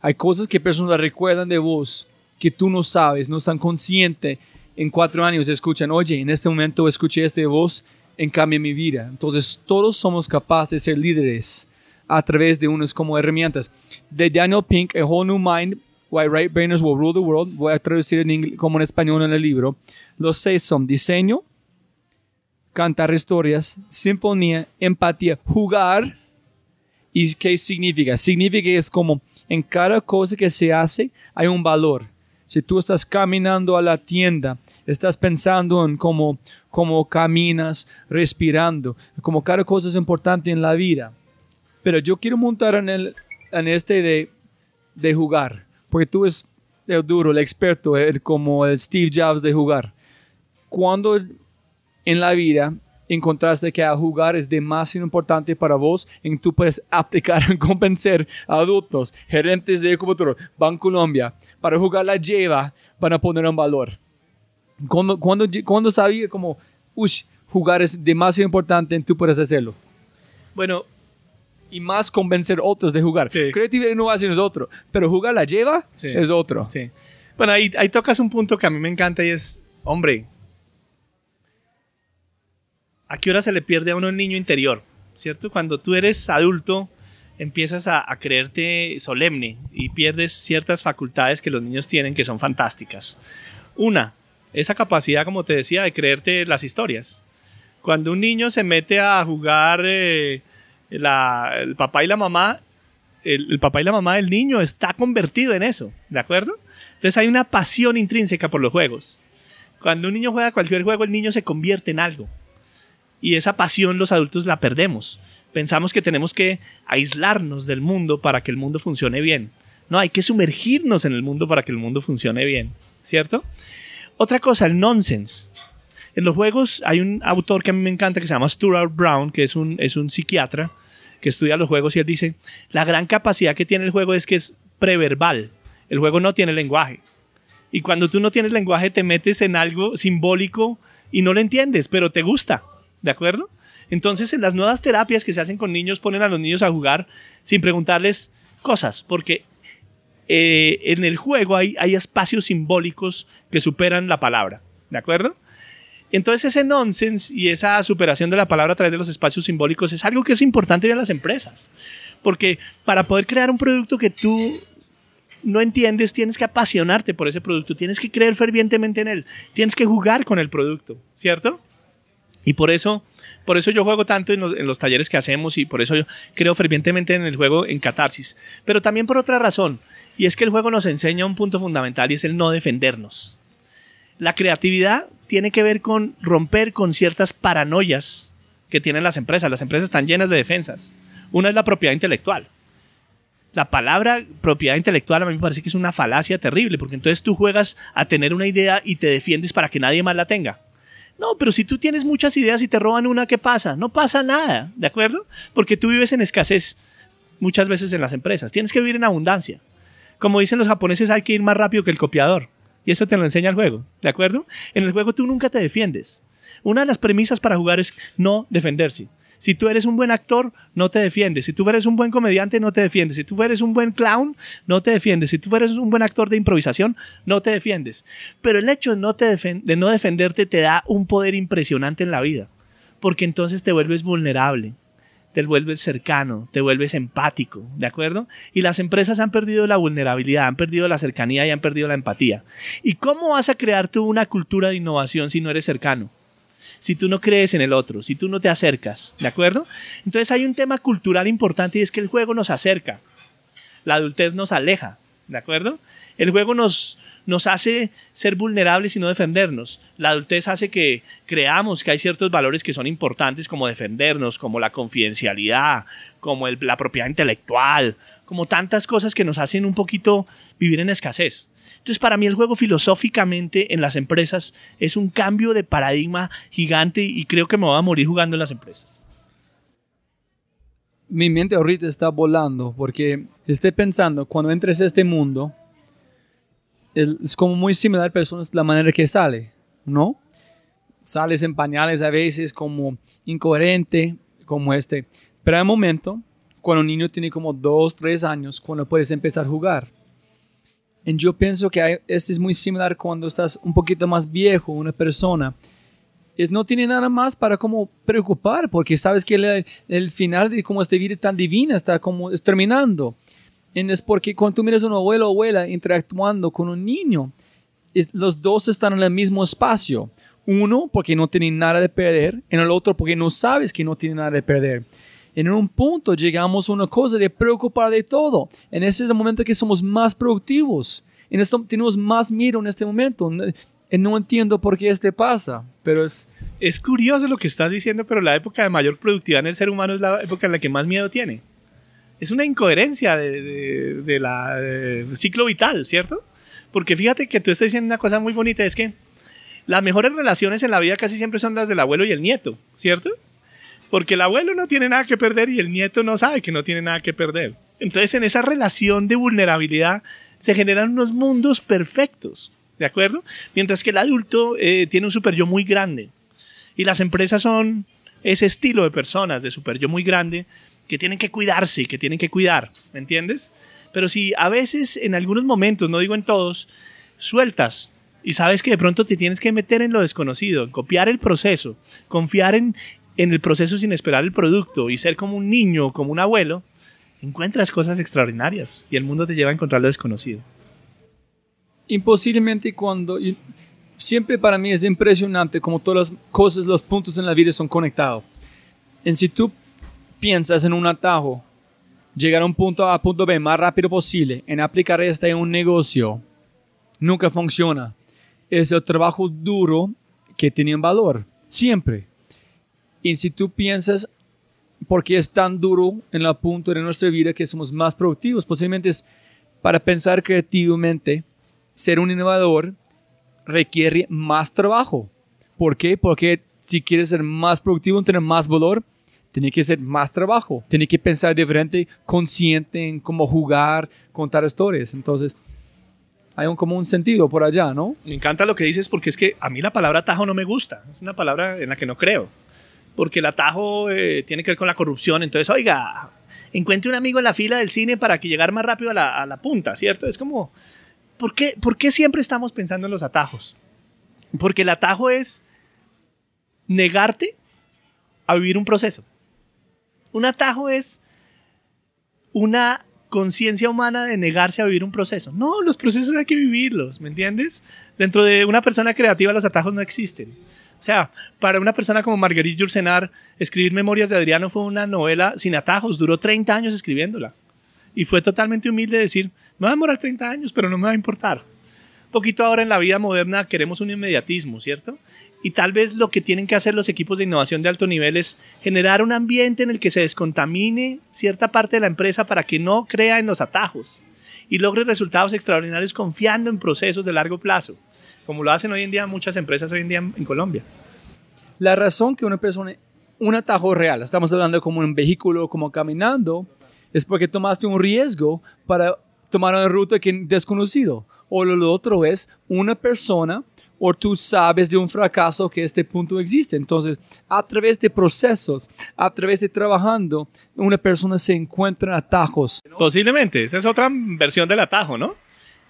Hay cosas que personas recuerdan de vos que tú no sabes, no están conscientes. En cuatro años escuchan, oye, en este momento escuché este voz, en cambio mi vida. Entonces todos somos capaces de ser líderes a través de unas como herramientas. De Daniel Pink, A Whole New Mind, Why Right Brainers Will Rule the World, voy a traducir en inglés, como en español en el libro. Los seis son diseño, cantar historias, sinfonía, empatía, jugar. ¿Y qué significa? Significa que es como en cada cosa que se hace hay un valor. Si tú estás caminando a la tienda, estás pensando en cómo, cómo caminas, respirando, como cada cosa es importante en la vida. Pero yo quiero montar en, el, en este de, de jugar, porque tú eres el duro, el experto, el, como el Steve Jobs de jugar. Cuando en la vida encontraste que a jugar es demasiado importante para vos, en tú puedes aplicar en convencer a adultos, gerentes de Ecomotor, Banco Colombia, para jugar la lleva, para poner en valor. Cuando, cuando, cuando sabía como, uy, jugar es demasiado importante, tú puedes hacerlo. Bueno, y más convencer a otros de jugar. Sí. Creatividad e innovación es otro, pero jugar la lleva Sí. es otro. Sí. Bueno, ahí, ahí tocas un punto que a mí me encanta y es, hombre, ¿a qué hora se le pierde a uno el niño interior? ¿Cierto? Cuando tú eres adulto, empiezas a, a creerte solemne y pierdes ciertas facultades que los niños tienen que son fantásticas. Una, esa capacidad, como te decía, de creerte las historias. Cuando un niño se mete a jugar eh, el papá y la mamá, el, el papá y la mamá del niño está convertido en eso, ¿de acuerdo? Entonces hay una pasión intrínseca por los juegos. Cuando un niño juega cualquier juego, el niño se convierte en algo. Y esa pasión los adultos la perdemos. Pensamos que tenemos que aislarnos del mundo para que el mundo funcione bien. No, hay que sumergirnos en el mundo para que el mundo funcione bien, ¿cierto? Otra cosa, el nonsense. En los juegos hay un autor que a mí me encanta que se llama Stuart Brown, que es un, es un psiquiatra que estudia los juegos y él dice, la gran capacidad que tiene el juego es que es preverbal. El juego no tiene lenguaje. Y cuando tú no tienes lenguaje te metes en algo simbólico y no lo entiendes, pero te gusta, ¿de acuerdo? Entonces en las nuevas terapias que se hacen con niños ponen a los niños a jugar sin preguntarles cosas, porque eh, en el juego hay, hay espacios simbólicos que superan la palabra, ¿de acuerdo? Entonces ese nonsense y esa superación de la palabra a través de los espacios simbólicos es algo que es importante en las empresas. Porque para poder crear un producto que tú no entiendes, tienes que apasionarte por ese producto, tienes que creer fervientemente en él, tienes que jugar con el producto, ¿cierto? Y por eso, por eso yo juego tanto en los, en los talleres que hacemos y por eso yo creo fervientemente en el juego en catarsis. Pero también por otra razón, y es que el juego nos enseña un punto fundamental y es el no defendernos. La creatividad tiene que ver con romper con ciertas paranoias que tienen las empresas. Las empresas están llenas de defensas. Una es la propiedad intelectual. La palabra propiedad intelectual a mí me parece que es una falacia terrible, porque entonces tú juegas a tener una idea y te defiendes para que nadie más la tenga. No, pero si tú tienes muchas ideas y te roban una, ¿qué pasa? No pasa nada, ¿de acuerdo? Porque tú vives en escasez muchas veces en las empresas. Tienes que vivir en abundancia. Como dicen los japoneses, hay que ir más rápido que el copiador. Y eso te lo enseña el juego, ¿de acuerdo? En el juego tú nunca te defiendes. Una de las premisas para jugar es no defenderse. Si tú eres un buen actor, no te defiendes. Si tú eres un buen comediante, no te defiendes. Si tú eres un buen clown, no te defiendes. Si tú eres un buen actor de improvisación, no te defiendes. Pero el hecho de no, te de no defenderte te da un poder impresionante en la vida. Porque entonces te vuelves vulnerable, te vuelves cercano, te vuelves empático, ¿de acuerdo? Y las empresas han perdido la vulnerabilidad, han perdido la cercanía y han perdido la empatía. ¿Y cómo vas a crear tú una cultura de innovación si no eres cercano? si tú no crees en el otro, si tú no te acercas, ¿de acuerdo? Entonces hay un tema cultural importante y es que el juego nos acerca, la adultez nos aleja, ¿de acuerdo? El juego nos, nos hace ser vulnerables y no defendernos. La adultez hace que creamos que hay ciertos valores que son importantes como defendernos, como la confidencialidad, como la propiedad intelectual, como tantas cosas que nos hacen un poquito vivir en escasez. Entonces, para mí el juego filosóficamente en las empresas es un cambio de paradigma gigante y creo que me voy a morir jugando en las empresas. mi mente ahorita está volando porque estoy pensando, cuando entres a este mundo, es como muy similar personas la manera que sale, ¿no? Sales en pañales a veces como incoherente, como este. Pero hay un momento, cuando un niño tiene como dos, tres años, cuando puedes empezar a jugar. Y yo pienso que hay- este es muy similar cuando estás un poquito más viejo, una persona. Es, no tiene nada más para como preocupar, porque sabes que el, final de como esta vida tan divina está como terminando. Es porque cuando tú miras a un abuelo o abuela interactuando con un niño, los dos están en el mismo espacio. Uno porque no tienen nada de perder, en el otro porque no sabes que no tienen nada de perder. En un punto llegamos a una cosa de preocupar de todo. En ese es el momento que somos más productivos. En esto tenemos más miedo en este momento. Y no entiendo por qué este pasa, pero es... Es curioso lo que estás diciendo, pero la época de mayor productividad en el ser humano es la época en la que más miedo tiene. Es una incoherencia de, la ciclo vital, ¿cierto? Porque fíjate que tú estás diciendo una cosa muy bonita, es que las mejores relaciones en la vida casi siempre son las del abuelo y el nieto, ¿cierto? Porque el abuelo no tiene nada que perder y el nieto no sabe que no tiene nada que perder. Entonces en esa relación de vulnerabilidad se generan unos mundos perfectos, ¿de acuerdo? Mientras que el adulto eh, tiene un super yo muy grande. Y las empresas son ese estilo de personas de super yo muy grande que tienen que cuidarse, que tienen que cuidar, ¿me entiendes? Pero si a veces, en algunos momentos, no digo en todos, sueltas y sabes que de pronto te tienes que meter en lo desconocido, copiar el proceso, confiar en, en el proceso sin esperar el producto y ser como un niño, como un abuelo, encuentras cosas extraordinarias y el mundo te lleva a encontrar lo desconocido. imposiblemente cuando siempre para mí es impresionante como todas las cosas, los puntos en la vida son conectados. En si tú piensas en un atajo, llegar a un punto A punto B más rápido posible, en aplicar esta en un negocio, nunca funciona. Es el trabajo duro que tiene un valor, siempre. Y si tú piensas por qué es tan duro en el punto de nuestra vida que somos más productivos, posiblemente es para pensar creativamente, ser un innovador requiere más trabajo. ¿Por qué? Porque si quieres ser más productivo, tener más valor, tiene que ser más trabajo. Tiene que pensar diferente, consciente en cómo jugar, contar historias. Entonces, hay un, como un sentido por allá, ¿no? Me encanta lo que dices porque es que a mí la palabra atajo no me gusta. Es una palabra en la que no creo. Porque el atajo eh, tiene que ver con la corrupción. Entonces, oiga, encuentre un amigo en la fila del cine para que llegar más rápido a la, a la punta, ¿cierto? Es como, ¿por qué, ¿por qué siempre estamos pensando en los atajos? Porque el atajo es negarte a vivir un proceso. Un atajo es una conciencia humana de negarse a vivir un proceso. No, los procesos hay que vivirlos, ¿me entiendes? Dentro de una persona creativa los atajos no existen. O sea, para una persona como Marguerite Yourcenar, escribir Memorias de Adriano fue una novela sin atajos, duró 30 años escribiéndola. Y fue totalmente humilde decir, me va a demorar 30 años, pero no me va a importar. Poquito ahora en la vida moderna queremos un inmediatismo, ¿cierto? Y tal vez lo que tienen que hacer los equipos de innovación de alto nivel es generar un ambiente en el que se descontamine cierta parte de la empresa para que no crea en los atajos y logre resultados extraordinarios confiando en procesos de largo plazo, como lo hacen hoy en día muchas empresas hoy en día en Colombia. La razón que una persona, un atajo real, estamos hablando como un vehículo, como caminando, es porque tomaste un riesgo para tomar una ruta que desconocido. O lo otro es una persona o tú sabes de un fracaso que este punto existe. Entonces, a través de procesos, a través de trabajando, una persona se encuentra en atajos. Posiblemente, esa es otra versión del atajo, ¿no?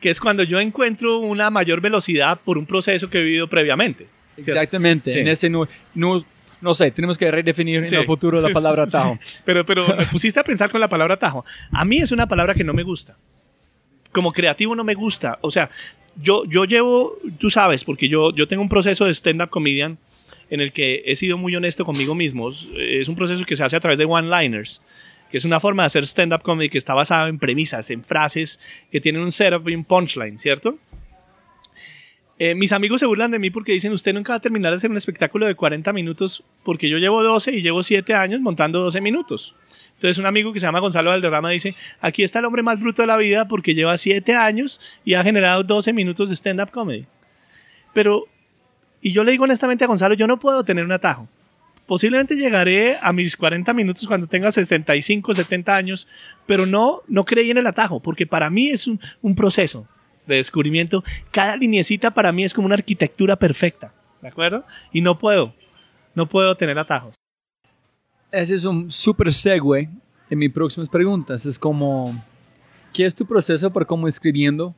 Que es cuando yo encuentro una mayor velocidad por un proceso que he vivido previamente. Exactamente. Sí. En ese no, no, no sé, tenemos que redefinir Sí. en el futuro la palabra Sí. atajo. Pero, pero me pusiste a pensar con la palabra atajo. A mí es una palabra que no me gusta. Como creativo no me gusta. O sea, yo, yo llevo, tú sabes, porque yo, yo tengo un proceso de stand-up comedian en el que he sido muy honesto conmigo mismo. Es- un proceso que se hace a través de one-liners, que es una forma de hacer stand-up comedy que está basada en premisas, en frases que tienen un setup y un punchline, ¿cierto? Eh, mis amigos se burlan de mí porque dicen, usted nunca va a terminar de hacer un espectáculo de 40 minutos porque yo llevo 12 y llevo 7 años montando 12 minutos. Entonces un amigo que se llama Gonzalo Valderrama dice, aquí está el hombre más bruto de la vida porque lleva 7 años y ha generado 12 minutos de stand-up comedy. Pero, y yo le digo honestamente a Gonzalo, yo no puedo tener un atajo. Posiblemente llegaré a mis 40 minutos cuando tenga 65, 70 años, pero no, no creí en el atajo, porque para mí es un, un proceso. De descubrimiento, cada linecita para mí es como una arquitectura perfecta, ¿de acuerdo? Y no puedo, no puedo tener atajos. Ese es un super segue en mis próximas preguntas. Es como, ¿qué es tu proceso para cómo escribiendo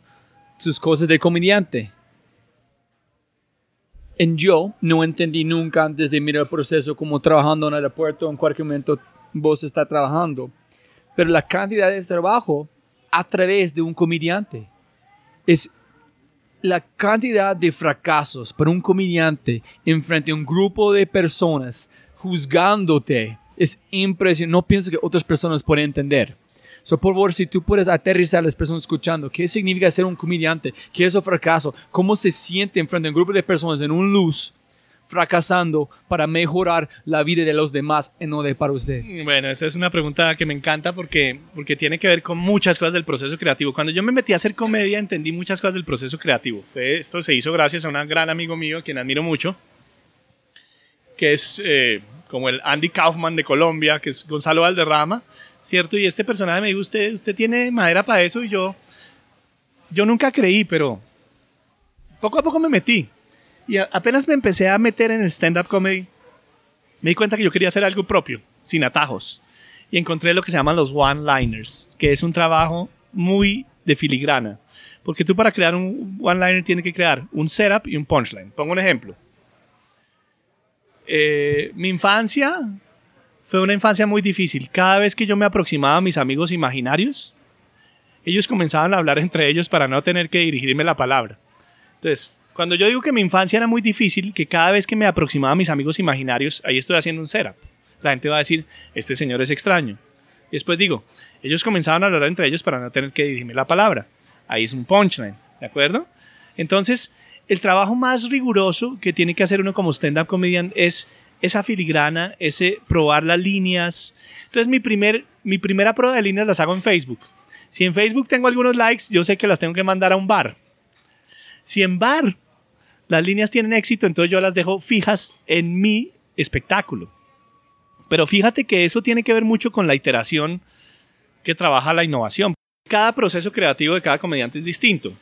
sus cosas de comediante? En yo no entendí nunca antes de mirar el proceso como trabajando en el aeropuerto, en cualquier momento vos está trabajando. Pero la cantidad de trabajo a través de un comediante es la cantidad de fracasos para un comediante enfrente a un grupo de personas juzgándote es impresionante. No pienso que otras personas pueden entender. So, por favor, si tú puedes aterrizar a las personas escuchando, ¿qué significa ser un comediante? ¿Qué es el fracaso? ¿Cómo se siente enfrente a un grupo de personas en un luz fracasando para mejorar la vida de los demás y no de para usted? Bueno, esa es una pregunta que me encanta porque, porque tiene que ver con muchas cosas del proceso creativo. Cuando yo me metí a hacer comedia entendí muchas cosas del proceso creativo. Esto se hizo gracias a un gran amigo mío, quien admiro mucho, que es eh, como el Andy Kaufman de Colombia, que es Gonzalo Valderrama ¿cierto? Y este personaje me dijo, usted, usted tiene madera para eso y yo, yo nunca creí, pero poco a poco me metí. Y apenas me empecé a meter en el stand-up comedy, me di cuenta que yo quería hacer algo propio, sin atajos. Y encontré lo que se llaman los one-liners, que es un trabajo muy de filigrana. Porque tú para crear un one-liner tienes que crear un setup y un punchline. Pongo un ejemplo. Eh, mi infancia fue una infancia muy difícil. Cada vez que yo me aproximaba a mis amigos imaginarios, ellos comenzaban a hablar entre ellos para no tener que dirigirme la palabra. Entonces, cuando yo digo que mi infancia era muy difícil, que cada vez que me aproximaba a mis amigos imaginarios, ahí estoy haciendo un setup. La gente va a decir, este señor es extraño. Y después digo, ellos comenzaban a hablar entre ellos para no tener que dirigirme la palabra. Ahí es un punchline, ¿de acuerdo? Entonces, el trabajo más riguroso que tiene que hacer uno como stand-up comedian es esa filigrana, ese probar las líneas. Entonces mi, primer, mi primera prueba de líneas las hago en Facebook. Si en Facebook tengo algunos likes, yo sé que las tengo que mandar a un bar. Si en bar las líneas tienen éxito, entonces yo las dejo fijas en mi espectáculo. Pero fíjate que eso tiene que ver mucho con la iteración que trabaja la innovación. Cada proceso creativo de cada comediante es distinto.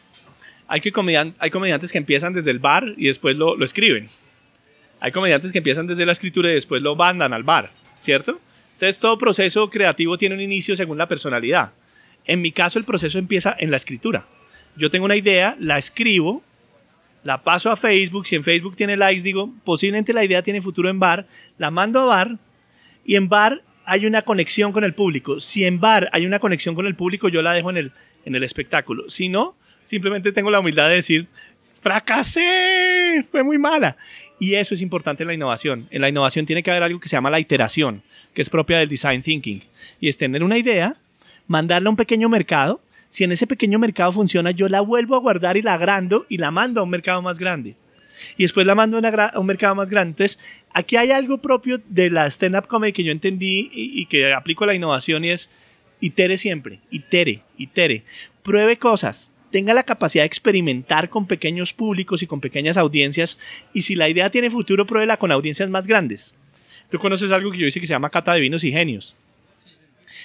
Hay, que hay comediantes que empiezan desde el bar y después lo, escriben. Hay comediantes que empiezan desde la escritura y después lo mandan al bar, ¿cierto? Entonces todo proceso creativo tiene un inicio según la personalidad. En mi caso el proceso empieza en la escritura. Yo tengo una idea, la escribo, la paso a Facebook, si en Facebook tiene likes, digo, posiblemente la idea tiene futuro en bar, la mando a bar y en bar hay una conexión con el público. Si en bar hay una conexión con el público, yo la dejo en el, en el espectáculo. Si no, simplemente tengo la humildad de decir, fracasé, fue muy mala. Y eso es importante en la innovación. En la innovación tiene que haber algo que se llama la iteración, que es propia del design thinking. Y es tener una idea, mandarla a un pequeño mercado. Si en ese pequeño mercado funciona, yo la vuelvo a guardar y la agrando y la mando a un mercado más grande. Y después la mando a un mercado más grande. Entonces, aquí hay algo propio de la stand-up comedy que yo entendí y, que aplico a la innovación y es itere siempre, itere, itere. Pruebe cosas, tenga la capacidad de experimentar con pequeños públicos y con pequeñas audiencias y si la idea tiene futuro, pruébela con audiencias más grandes. Tú conoces algo que yo hice que se llama Cata de Vinos y Genios,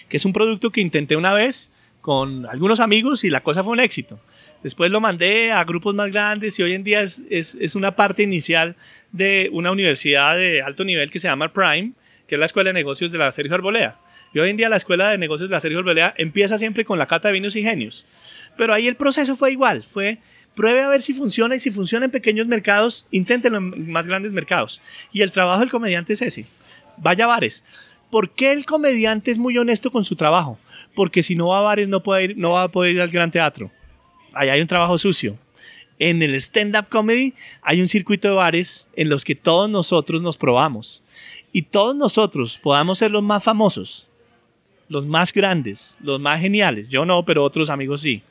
que es un producto que intenté una vez con algunos amigos y la cosa fue un éxito. Después lo mandé a grupos más grandes y hoy en día es, una parte inicial de una universidad de alto nivel que se llama Prime, que es la Escuela de Negocios de la Sergio Arbolea. Y hoy en día la Escuela de Negocios de la Sergio Arbolea empieza siempre con la cata de vinos y genios. Pero ahí el proceso fue igual, fue pruebe a ver si funciona y si funciona en pequeños mercados, inténtenlo en más grandes mercados. Y el trabajo del comediante es ese. Vaya bares. ¿Por qué el comediante es muy honesto con su trabajo? Porque si no va a bares no, puede ir, no va a poder ir al gran teatro. Ahí hay un trabajo sucio. En el stand-up comedy hay un circuito de bares en los que todos nosotros nos probamos. Y todos nosotros podamos ser los más famosos, los más grandes, los más geniales. Yo no, pero otros amigos sí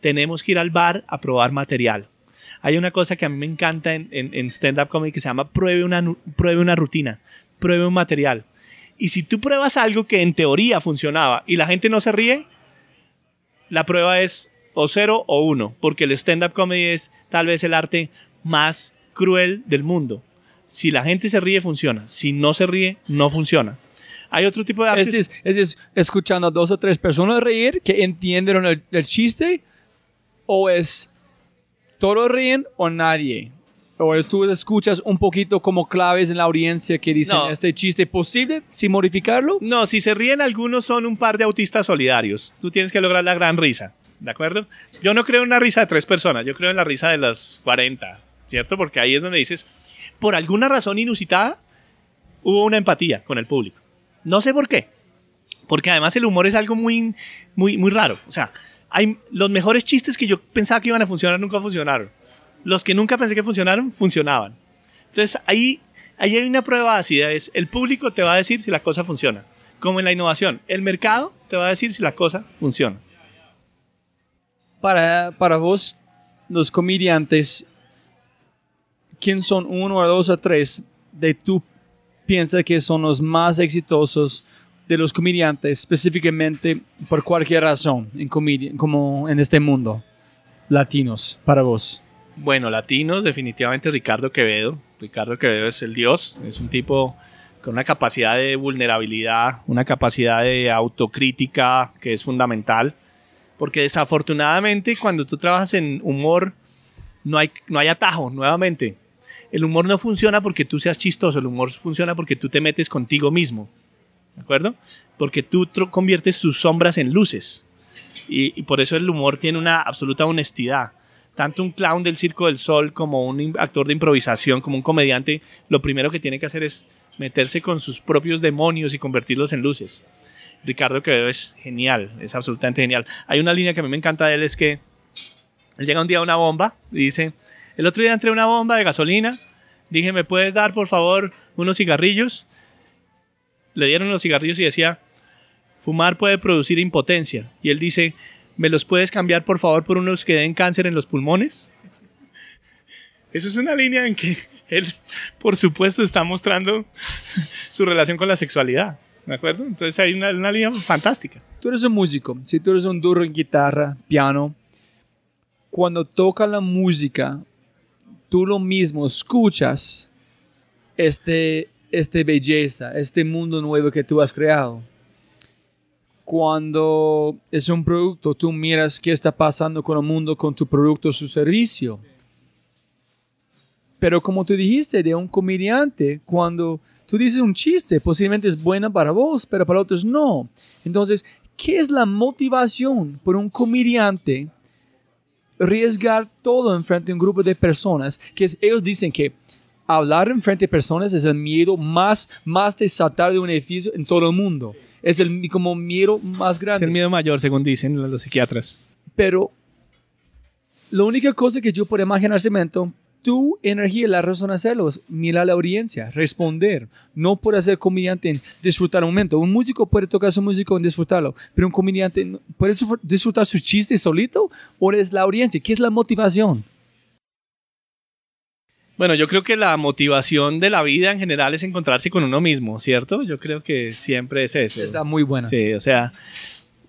tenemos que ir al bar a probar material. Hay una cosa que a mí me encanta en, stand-up comedy que se llama pruebe una, pruebe una rutina, pruebe un material. Y si tú pruebas algo que en teoría funcionaba y la gente no se ríe, la prueba es o cero o uno, porque el stand-up comedy es tal vez el arte más cruel del mundo. Si la gente se ríe, funciona. Si no se ríe, no funciona. Hay otro tipo de arte. Es, escuchando a dos o tres personas reír que entendieron el chiste o es todo ríen o nadie. O tú escuchas un poquito como claves en la audiencia que dicen No. este chiste posible sin modificarlo. No, si se ríen algunos son un par de autistas solidarios. Tú tienes que lograr la gran risa, ¿de acuerdo? Yo no creo en una risa de tres personas, yo creo en la risa de las 40, ¿cierto? Porque ahí es donde dices, por alguna razón inusitada, hubo una empatía con el público. No sé por qué. Porque además el humor es algo muy, muy, muy raro. O sea, hay los mejores chistes que yo pensaba que iban a funcionar nunca funcionaron. Los que nunca pensé que funcionaron, funcionaban. Entonces ahí, ahí hay una prueba ácida, es el público te va a decir si la cosa funciona. Como en la innovación, el mercado te va a decir si la cosa funciona. Para, para vos, los comediantes, ¿quién son uno o dos o tres de tú piensas que son los más exitosos de los comediantes, específicamente por cualquier razón, en comedia, como en este mundo? Latinos, para vos. Bueno, latinos, definitivamente Ricardo Quevedo. Ricardo Quevedo es el dios, es un tipo con una capacidad de vulnerabilidad, una capacidad de autocrítica que es fundamental. Porque desafortunadamente cuando tú trabajas en humor no hay, no hay atajo, nuevamente. El humor no funciona porque tú seas chistoso, el humor funciona porque tú te metes contigo mismo. ¿De acuerdo? Porque tú conviertes tus sombras en luces. Y, y por eso el humor tiene una absoluta honestidad. Tanto un clown del Circo del Sol como un actor de improvisación, como un comediante, lo primero que tiene que hacer es meterse con sus propios demonios y convertirlos en luces. Ricardo Quevedo es genial, es absolutamente genial. Hay una línea que a mí me encanta de él, es que él llega un día a una bomba y dice, el otro día entré a una bomba de gasolina, dije, ¿me puedes dar por favor unos cigarrillos? Le dieron los cigarrillos y decía, fumar puede producir impotencia. Y él dice, ¿me los puedes cambiar por favor por unos que den cáncer en los pulmones? Eso es una línea en que él, por supuesto, está mostrando su relación con la sexualidad. ¿De acuerdo? Entonces hay una, una línea fantástica. Tú eres un músico, si tú eres un duro en guitarra, piano, cuando toca la música, tú lo mismo escuchas este, este belleza, este mundo nuevo que tú has creado. Cuando es un producto, tú miras qué está pasando con el mundo, con tu producto, su servicio. Pero como tú dijiste, de un comediante, cuando tú dices un chiste, posiblemente es buena para vos, pero para otros no. Entonces, ¿qué es la motivación por un comediante arriesgar todo en frente a un grupo de personas? Que es- ellos dicen que hablar en frente de personas es el miedo más, más de saltar de un edificio en todo el mundo. Es el como miedo más Es grande el miedo mayor, según dicen los psiquiatras. pero la única cosa que yo puedo imaginar, Cemento, tu energía, la razón de hacerlo es mirar a la audiencia, responder. No puede ser comediante en disfrutar un momento. Un músico puede tocar su música en disfrutarlo, pero un comediante puede disfr- disfrutar su chiste solito o es la audiencia. ¿Qué es la motivación? Bueno, yo creo que la motivación de la vida en general es encontrarse con uno mismo, ¿cierto? Yo creo que siempre es eso. Está muy buena. Sí, o sea,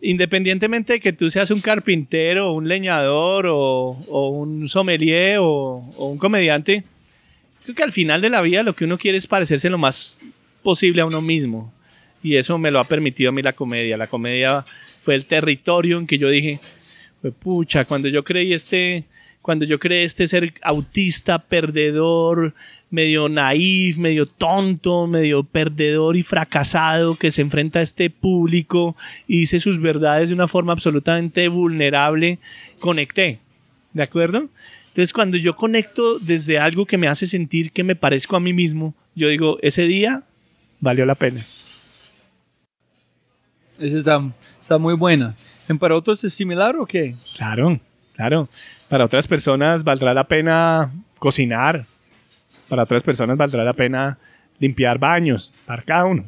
independientemente de que tú seas un carpintero, un leñador o, o un sommelier o, o un comediante, creo que al final de la vida lo que uno quiere es parecerse lo más posible a uno mismo. Y eso me lo ha permitido a mí la comedia. La comedia fue el territorio en que yo dije, "Jue pucha, cuando yo creí este, cuando yo creí este ser autista, perdedor, medio naif, medio tonto, medio perdedor y fracasado que se enfrenta a este público y dice sus verdades de una forma absolutamente vulnerable, conecté. ¿De acuerdo? Entonces cuando yo conecto desde algo que me hace sentir que me parezco a mí mismo, yo digo, ese día valió la pena. Está, está muy buena. ¿En para otros es similar o qué? Claro, claro. Para otras personas valdrá la pena cocinar. Para otras personas valdrá la pena limpiar baños. Para cada uno.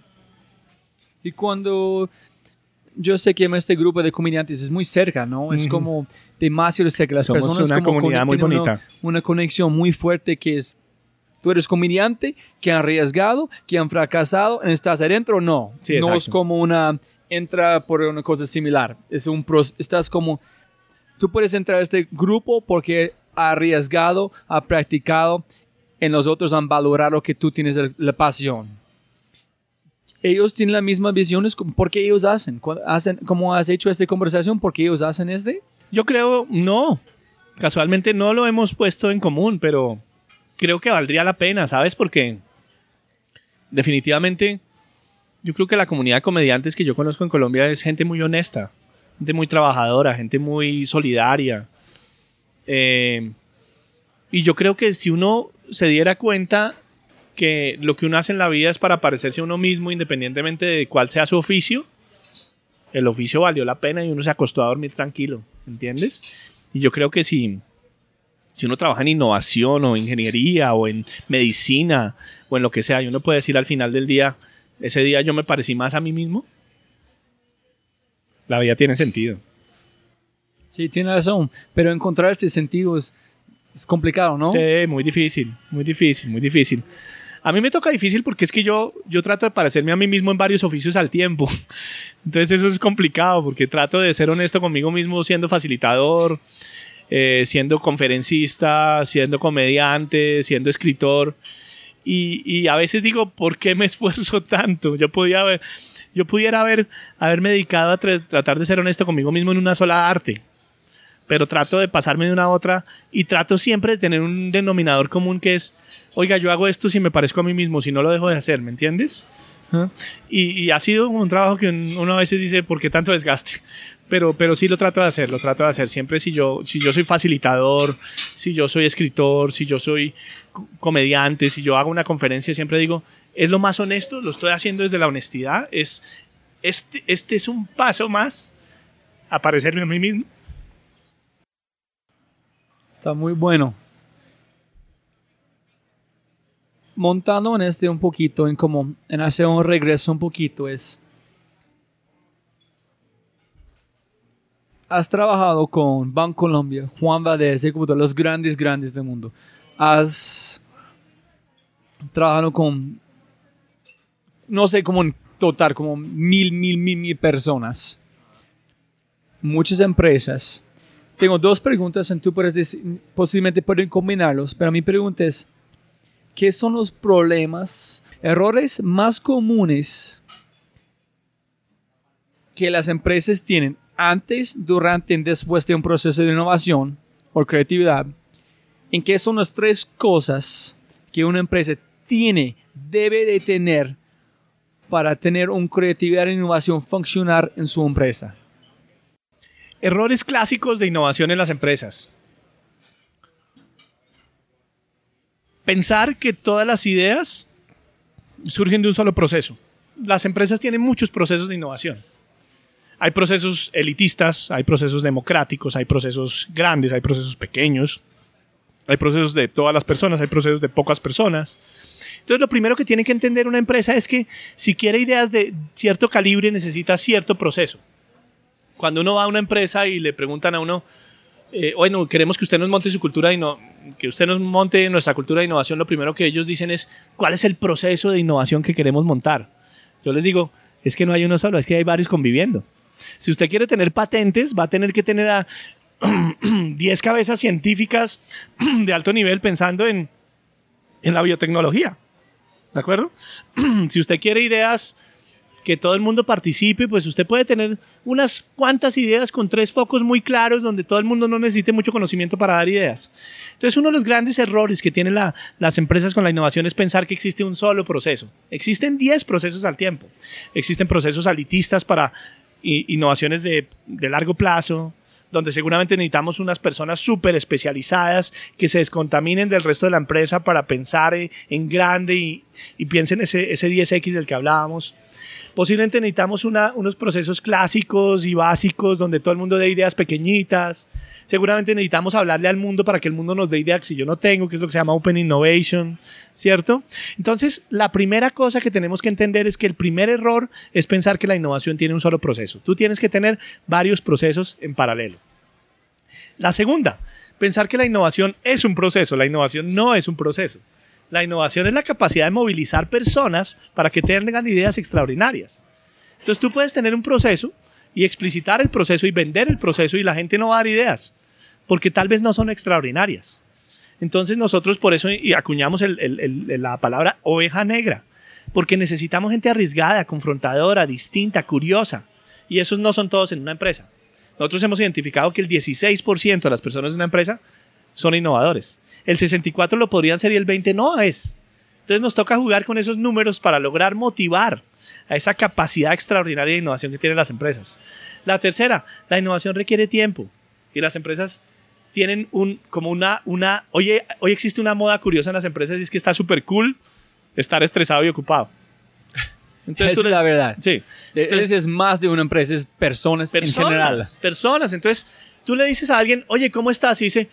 Y cuando yo sé que este grupo de comediantes es muy cerca, ¿no? Es Ujú. como demasiado cerca. Las Somos personas una como comunidad muy una- bonita. Una, conexión muy fuerte que es, tú eres comediante, que han arriesgado, que han fracasado, ¿estás adentro o no? Sí, no es como una, entra por una cosa similar. Es un, estás como, tú puedes entrar a este grupo porque ha arriesgado, ha practicado, en los otros han valorado que tú tienes la pasión ellos tienen las mismas visiones, ¿por qué ellos hacen? Hacen ¿Cómo has hecho esta conversación? ¿Por qué ellos hacen este? Yo creo, no. casualmente no lo hemos puesto en común, pero creo que valdría la pena, ¿sabes? Porque definitivamente yo creo que la comunidad de comediantes que yo conozco en Colombia es gente muy honesta, gente muy trabajadora, gente muy solidaria. Eh, y yo creo que si uno se diera cuenta que lo que uno hace en la vida es para parecerse a uno mismo, independientemente de cuál sea su oficio, el oficio valió la pena y uno se acostó a dormir tranquilo, ¿entiendes? Y yo creo que si, si uno trabaja en innovación o ingeniería o en medicina o en lo que sea, y uno puede decir al final del día, ese día yo me parecí más a mí mismo, la vida tiene sentido. Sí, tiene razón, pero encontrar este sentido es, es complicado, ¿no? Sí, muy difícil, muy difícil, muy difícil. A mí me toca difícil porque es que yo, yo trato de parecerme a mí mismo en varios oficios al tiempo. Entonces eso es complicado porque trato de ser honesto conmigo mismo siendo facilitador, eh, siendo conferencista, siendo comediante, siendo escritor. Y, y, a veces digo, ¿por qué me esfuerzo tanto? Yo podía haber, yo pudiera haber, haberme dedicado a tra tratar de ser honesto conmigo mismo en una sola arte pero trato de pasarme de una a otra y trato siempre de tener un denominador común que es, oiga, yo hago esto si me parezco a mí mismo, si no lo dejo de hacer, ¿me entiendes? Y, y, ha sido un trabajo que uno a veces dice, ¿por qué tanto desgaste? Pero, pero sí lo trato de hacer, lo trato de hacer. Siempre si yo, si yo soy facilitador, si yo soy escritor, si yo soy comediante, si yo hago una conferencia, siempre digo, es lo más honesto, lo estoy haciendo desde la honestidad, es, este, este es un paso más a parecerme a mí mismo. Está muy bueno. Montando en este un poquito, en como en hacer un regreso un poquito, es. Has trabajado con Bancolombia, Juan Valdez, los grandes, grandes del mundo. Has trabajado con, no sé, como en total, como mil, mil, mil, mil personas. Muchas empresas tengo dos preguntas, en tú puedes decir, posiblemente pueden combinarlos, pero mi pregunta es, ¿qué son los problemas, errores más comunes que las empresas tienen antes, durante y después de un proceso de innovación o creatividad? ¿En qué son las tres cosas que una empresa tiene, debe de tener para tener una creatividad e innovación funcionar en su empresa? Errores clásicos de innovación en las empresas. Pensar que todas las ideas surgen de un solo proceso. Las empresas tienen muchos procesos de innovación. Hay procesos elitistas, hay procesos democráticos, hay procesos grandes, hay procesos pequeños, hay procesos de todas las personas, hay procesos de pocas personas. Entonces, lo primero que tiene que entender una empresa es que si quiere ideas de cierto calibre necesita cierto proceso cuando uno va a una empresa y le preguntan a uno, eh, bueno, queremos que usted nos monte su cultura y no, que usted nos monte nuestra cultura de innovación, lo primero que ellos dicen es, ¿cuál es el proceso de innovación que queremos montar? Yo les digo, es que no hay uno solo, es que hay varios conviviendo. Si usted quiere tener patentes, va a tener que tener a 10 cabezas científicas de alto nivel pensando en, en la biotecnología. ¿De acuerdo? si usted quiere ideas que todo el mundo participe, pues usted puede tener unas cuantas ideas con tres focos muy claros donde todo el mundo no necesite mucho conocimiento para dar ideas. Entonces, uno de los grandes errores que tienen las empresas con la innovación es pensar que existe un solo proceso. Existen 10 procesos al tiempo. Existen procesos alitistas para innovaciones de, largo plazo, donde seguramente necesitamos unas personas súper especializadas que se descontaminen del resto de la empresa para pensar en grande y, y piensen ese, ese 10X del que hablábamos. Posiblemente necesitamos unos procesos clásicos y básicos donde todo el mundo dé ideas pequeñitas. Seguramente necesitamos hablarle al mundo para que el mundo nos dé ideas que yo no tengo, que es lo que se llama Open Innovation, ¿cierto? Entonces, la primera cosa que tenemos que entender es que el primer error es pensar que la innovación tiene un solo proceso. Tú tienes que tener varios procesos en paralelo. La segunda, pensar que la innovación es un proceso. La innovación no es un proceso. La innovación es la capacidad de movilizar personas para que tengan ideas extraordinarias. Entonces tú puedes tener un proceso y explicitar el proceso y vender el proceso y la gente no va a dar ideas, porque tal vez no son extraordinarias. Entonces nosotros por eso acuñamos la palabra oveja negra, porque necesitamos gente arriesgada, confrontadora, distinta, curiosa. Y esos no son todos en una empresa. Nosotros hemos identificado que el 16% de las personas de una empresa son innovadores. El 64% lo podrían ser y el 20% no es. Entonces nos toca jugar con esos números para lograr motivar a esa capacidad extraordinaria de innovación que tienen las empresas. La tercera, la innovación requiere tiempo y las empresas tienen un, como una, una, hoy, hoy existe una moda curiosa en las empresas y es que está súper cool estar estresado y ocupado. Entonces, Esa es la verdad. Sí. Entonces, es más de una empresa, es personas, en general. Personas. Entonces, tú le dices a alguien, oye, ¿cómo estás? Y dice,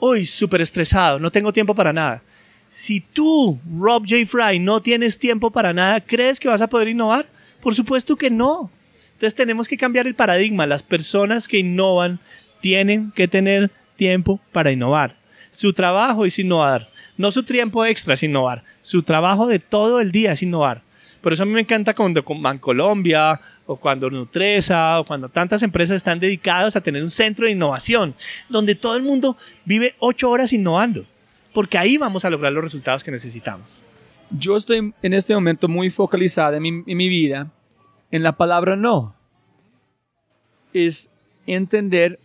uy, súper estresado, no tengo tiempo para nada. Si tú, Rob J. Fry, no tienes tiempo para nada, ¿crees que vas a poder innovar? Por supuesto que no. Entonces tenemos que cambiar el paradigma. Las personas que innovan tienen que tener tiempo para innovar. Su trabajo es innovar. No su tiempo extra es innovar. Su trabajo de todo el día es innovar. Por eso a mí me encanta cuando Colombia o cuando Nutresa o cuando tantas empresas están dedicadas a tener un centro de innovación donde todo el mundo vive ocho horas innovando. Porque ahí vamos a lograr los resultados que necesitamos. Yo estoy en este momento muy focalizada en mi, en mi vida en la palabra no. Es entender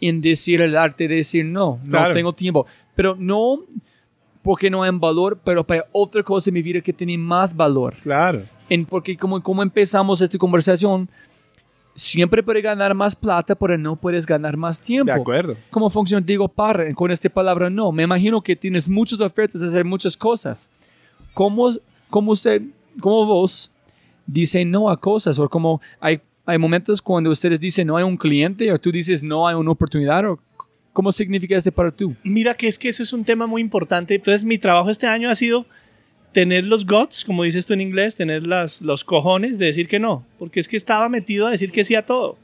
en decir el arte de decir no, no tengo tiempo. Pero no porque no hay valor, pero para otra cosa en mi vida que tiene más valor. Claro. En, porque como, como empezamos esta conversación, siempre puedes ganar más plata, pero no puedes ganar más tiempo. De acuerdo. ¿Cómo funciona Diego Parra con esta palabra no? Me imagino que tienes muchas ofertas de hacer muchas cosas. ¿Cómo, cómo, usted, cómo vos dice no a cosas? O como hay hay momentos cuando ustedes dicen no hay un cliente o tú dices no hay una oportunidad o ¿Cómo significa este para tú? Mira que es que eso es un tema muy importante. Entonces mi trabajo este año ha sido tener los guts, como dices tú en inglés, tener las, los cojones de decir que no, porque es que estaba metido a decir que sí a todo.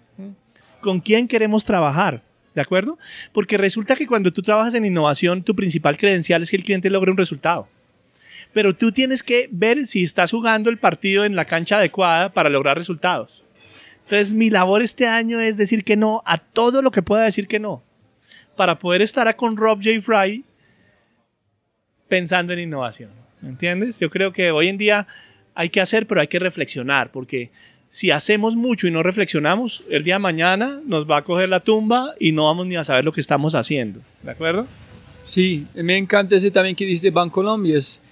¿Con quién queremos trabajar? ¿De acuerdo? Porque resulta que cuando tú trabajas en innovación, tu principal credencial es que el cliente logre un resultado. Pero tú tienes que ver si estás jugando el partido en la cancha adecuada para lograr resultados. Entonces, mi labor este año es decir que no a todo lo que pueda decir que no, para poder estar con Rob J. Fry pensando en innovación. ¿Entiendes? Yo creo que hoy en día hay que hacer, pero hay que reflexionar, porque si hacemos mucho y no reflexionamos, el día de mañana nos va a coger la tumba y no vamos ni a saber lo que estamos haciendo. ¿De acuerdo? Sí, me encanta ese también que dice Bancolombia. Es,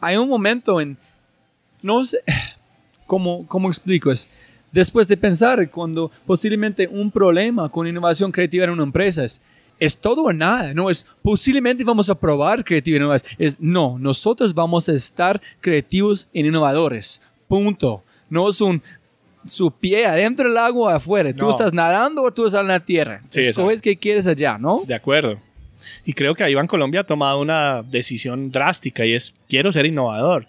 hay un momento en, no sé, ¿cómo, cómo explico? Después de pensar cuando posiblemente un problema con innovación creativa en una empresa es, es todo o nada, no es posiblemente vamos a probar creatividad, es no, nosotros vamos a estar creativos e innovadores, punto. No es un su pie adentro del agua afuera, tú estás nadando o tú estás en la tierra, sí, escoges qué quieres allá, ¿no? De acuerdo. Y creo que Iván Colombia ha tomado una decisión drástica y es quiero ser innovador.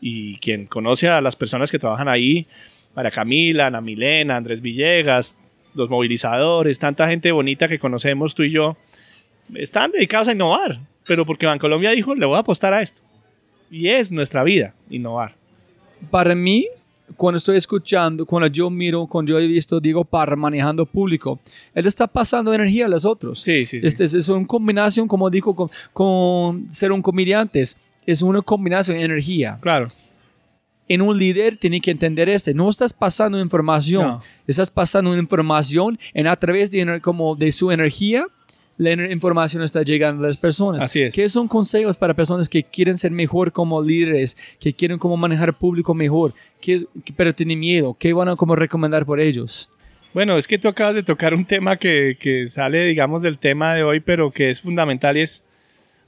Y quien conoce a las personas que trabajan ahí, María Camila, Ana Milena, Andrés Villegas, los movilizadores, tanta gente bonita que conocemos tú y yo, están dedicados a innovar, pero porque Bancolombia dijo, le voy a apostar a esto. Y es nuestra vida, innovar. Para mí, cuando estoy escuchando, cuando yo miro, cuando yo he visto a Diego Parra manejando público, él está pasando energía a los otros. Sí, sí, sí. Este, es una combinación, como dijo, con, con ser un comediante. Es una combinación de energía. Claro en un líder tiene que entender este. No estás pasando información, estás pasando información en a través de, como de su energía. La información está llegando a las personas. Así es. ¿Qué son consejos para personas que quieren ser mejor como líderes, que quieren como manejar público mejor, que, pero tienen miedo? ¿Qué van a como recomendar por ellos? Bueno, es que tú acabas de tocar un tema que, que sale, digamos, del tema de hoy, pero que es fundamental y es,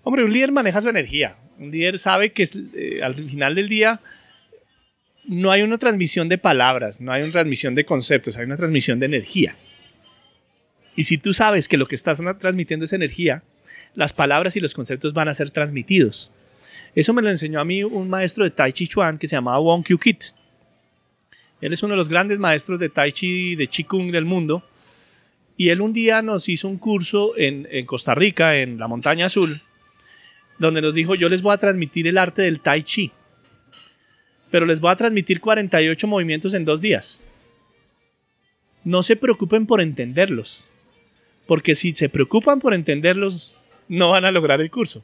hombre, un líder maneja su energía. Un líder sabe que eh, al final del día no hay una transmisión de palabras, no hay una transmisión de conceptos, hay una transmisión de energía. Y si tú sabes que lo que estás transmitiendo es energía, las palabras y los conceptos van a ser transmitidos. Eso me lo enseñó a mí un maestro de Tai Chi Chuan que se llamaba Wong Kyu Kit. Él es uno de los grandes maestros de Tai Chi, de Qigong del mundo. Y él un día nos hizo un curso en Costa Rica, en la Montaña Azul, donde nos dijo, yo les voy a transmitir el arte del Tai Chi pero les voy a transmitir 48 movimientos en dos días. No se preocupen por entenderlos, porque si se preocupan por entenderlos, no van a lograr el curso.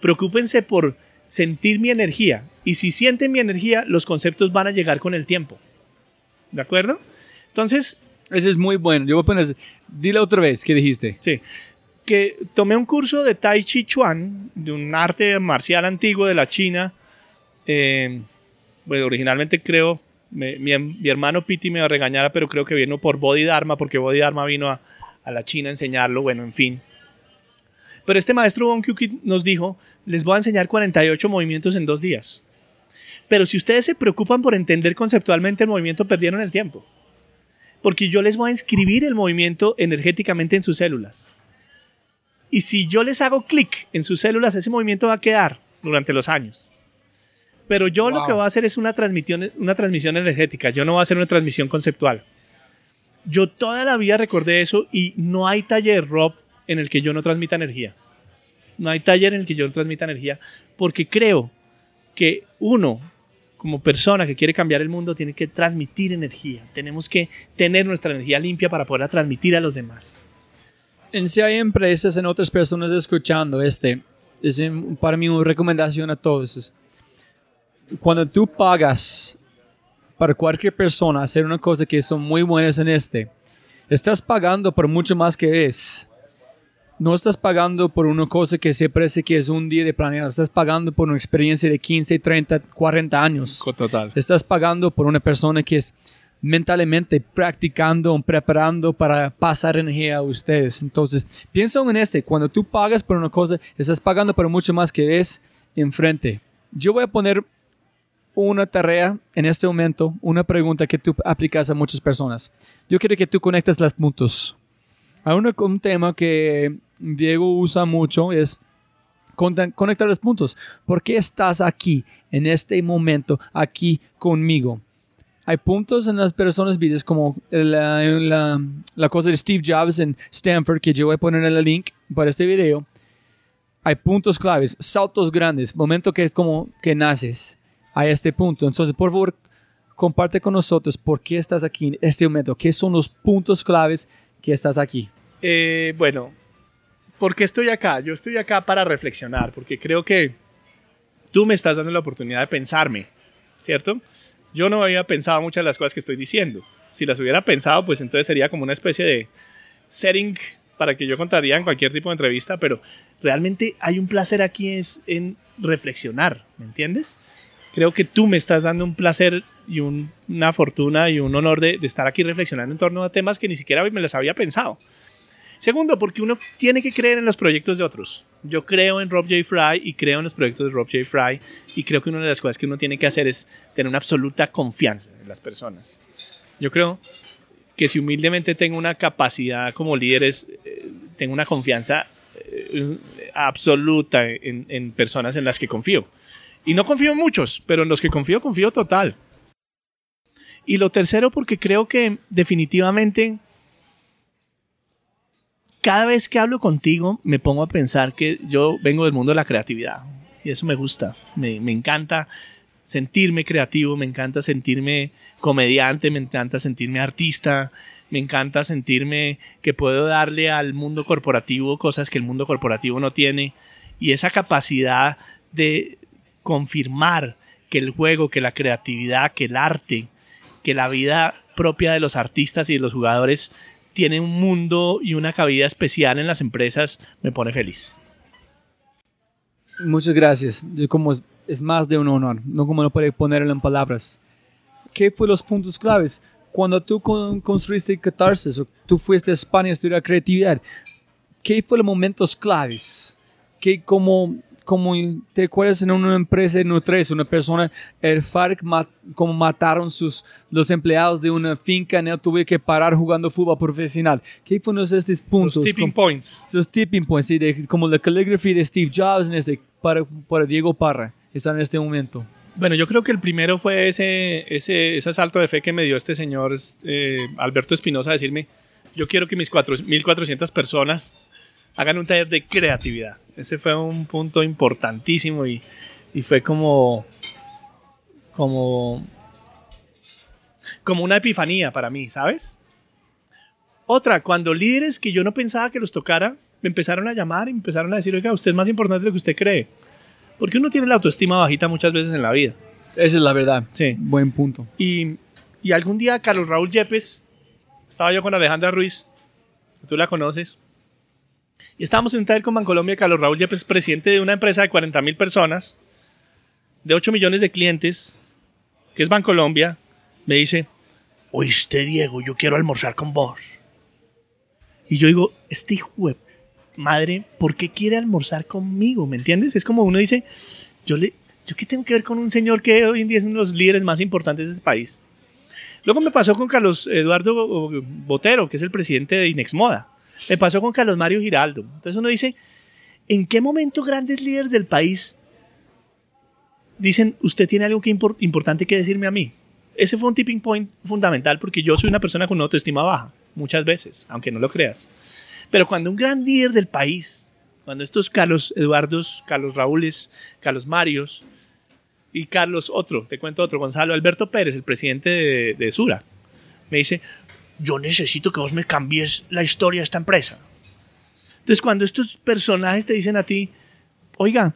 Preocúpense por sentir mi energía, y si sienten mi energía, los conceptos van a llegar con el tiempo. ¿De acuerdo? Entonces, Ese es muy bueno. Yo voy a poner... Dile otra vez, ¿qué dijiste? Sí. Que tomé un curso de Tai Chi Chuan, de un arte marcial antiguo de la China. Eh, bueno, originalmente creo, mi, mi hermano Piti me va a regañar, pero creo que vino por Bodhidharma, porque Bodhidharma vino a, a la China a enseñarlo, bueno, en fin. Pero este maestro Bon nos dijo, les voy a enseñar 48 movimientos en dos días. Pero si ustedes se preocupan por entender conceptualmente el movimiento, perdieron el tiempo. Porque yo les voy a inscribir el movimiento energéticamente en sus células. Y si yo les hago clic en sus células, ese movimiento va a quedar durante los años. Pero yo lo Wow. que voy a hacer es una transmisión, una transmisión energética. Yo no voy a hacer una transmisión conceptual. Yo toda la vida recordé eso y no hay taller, Rob, en el que yo no transmita energía. No hay taller en el que yo no transmita energía porque creo que uno, como persona que quiere cambiar el mundo, tiene que transmitir energía. Tenemos que tener nuestra energía limpia para poderla transmitir a los demás. En si hay empresas, en otras personas escuchando este, es en- para mí una recomendación a todos. Cuando tú pagas para cualquier persona hacer una cosa que son muy buenas en este, estás pagando por mucho más que es. No estás pagando por una cosa que se parece que es un día de planear, estás pagando por una experiencia de 15, 30, 40 años. Total. Estás pagando por una persona que es mentalmente practicando, preparando para pasar energía a ustedes. Entonces, piensa en este, cuando tú pagas por una cosa, estás pagando por mucho más que es enfrente. Yo voy a poner una tarea en este momento, una pregunta que tú aplicas a muchas personas. Yo quiero que tú conectes los puntos. Hay una- un tema que Diego usa mucho, es conectar los puntos. ¿Por qué estás aquí, en este momento, aquí conmigo? Hay puntos en las personas vidas como la, la- la cosa de Steve Jobs en Stanford, que yo voy a poner en el link para este video. Hay puntos claves, saltos grandes, momento que es como que naces a este punto. Entonces, por favor, comparte con nosotros por qué estás aquí en este momento, qué son los puntos claves que estás aquí. Eh, bueno, ¿por qué estoy acá? Yo estoy acá para reflexionar, porque creo que tú me estás dando la oportunidad de pensarme, ¿cierto? Yo no había pensado muchas de las cosas que estoy diciendo. Si las hubiera pensado, pues entonces sería como una especie de setting para que yo contaría en cualquier tipo de entrevista, pero realmente hay un placer aquí es en reflexionar, ¿me entiendes? Creo que tú me estás dando un placer y un- una fortuna y un honor de, de estar aquí reflexionando en torno a temas que ni siquiera me las había pensado. Segundo, porque uno tiene que creer en los proyectos de otros. Yo creo en Rob J. Fry y creo en los proyectos de Rob J. Fry y creo que una de las cosas que uno tiene que hacer es tener una absoluta confianza en las personas. Yo creo que si humildemente tengo una capacidad como líder es, eh, tengo una confianza eh, absoluta en, en personas en las que confío. Y no confío en muchos, pero en los que confío, confío total. Y lo tercero, porque creo que definitivamente cada vez que hablo contigo me pongo a pensar que yo vengo del mundo de la creatividad. Y eso me gusta. Me, me encanta sentirme creativo, me encanta sentirme comediante, me encanta sentirme artista, me encanta sentirme que puedo darle al mundo corporativo cosas que el mundo corporativo no tiene. Y esa capacidad de confirmar que el juego, que la creatividad, que el arte, que la vida propia de los artistas y de los jugadores tiene un mundo y una cabida especial en las empresas, me pone feliz. Muchas gracias. Yo como es, es más de un honor, no como no puede ponerlo en palabras. ¿Qué fue los puntos claves? Cuando tú con- construiste Catarsis o tú fuiste a España a estudiar creatividad, ¿qué fue los momentos claves? ¿Qué como, como te acuerdas en una empresa de Nutres, una persona, el FARC, ma- como mataron sus, los empleados de una finca, no tuve que parar jugando fútbol profesional? ¿Qué fueron estos puntos? Los tipping Como- points. los tipping points, sí, de- como la calligraphy de Steve Jobs en este, para, para Diego Parra, está en este momento. Bueno, yo creo que el primero fue ese, ese, ese salto de fe que me dio este señor eh, Alberto Espinosa a decirme, yo quiero que mis cuatro- 1.400 personas hagan un taller de creatividad. Ese fue un punto importantísimo y, y fue como, como, como una epifanía para mí, ¿sabes? Otra, cuando líderes que yo no pensaba que los tocara, me empezaron a llamar y empezaron a decir, oiga, usted es más importante de lo que usted cree. Porque uno tiene la autoestima bajita muchas veces en la vida. Esa es la verdad. Sí. Buen punto. Y, y algún día Carlos Raúl Yepes estaba yo con Alejandra Ruiz, tú la conoces, y estábamos en un taller con Bancolombia, Carlos Raúl Yepes, presidente de una empresa de 40 mil personas, de 8 millones de clientes, que es Bancolombia, me dice, oíste Diego, yo quiero almorzar con vos. Y yo digo, este hijo de madre, ¿por qué quiere almorzar conmigo? ¿Me entiendes? Es como uno dice, yo le, ¿yo qué tengo que ver con un señor que hoy en día es uno de los líderes más importantes de este país? Luego me pasó con Carlos Eduardo Botero, que es el presidente de Inexmoda. Me pasó con Carlos Mario Giraldo. Entonces uno dice, ¿en qué momento grandes líderes del país dicen, usted tiene algo que importante que decirme a mí? Ese fue un tipping point fundamental porque yo soy una persona con una autoestima baja, muchas veces, aunque no lo creas. Pero cuando un gran líder del país, cuando estos Carlos Eduardos, Carlos Raúles, Carlos Marios y Carlos otro, te cuento otro, Gonzalo Alberto Pérez, el presidente de, de Sura, me dice, yo necesito que vos me cambies la historia de esta empresa. Entonces, cuando estos personajes te dicen a ti, oiga,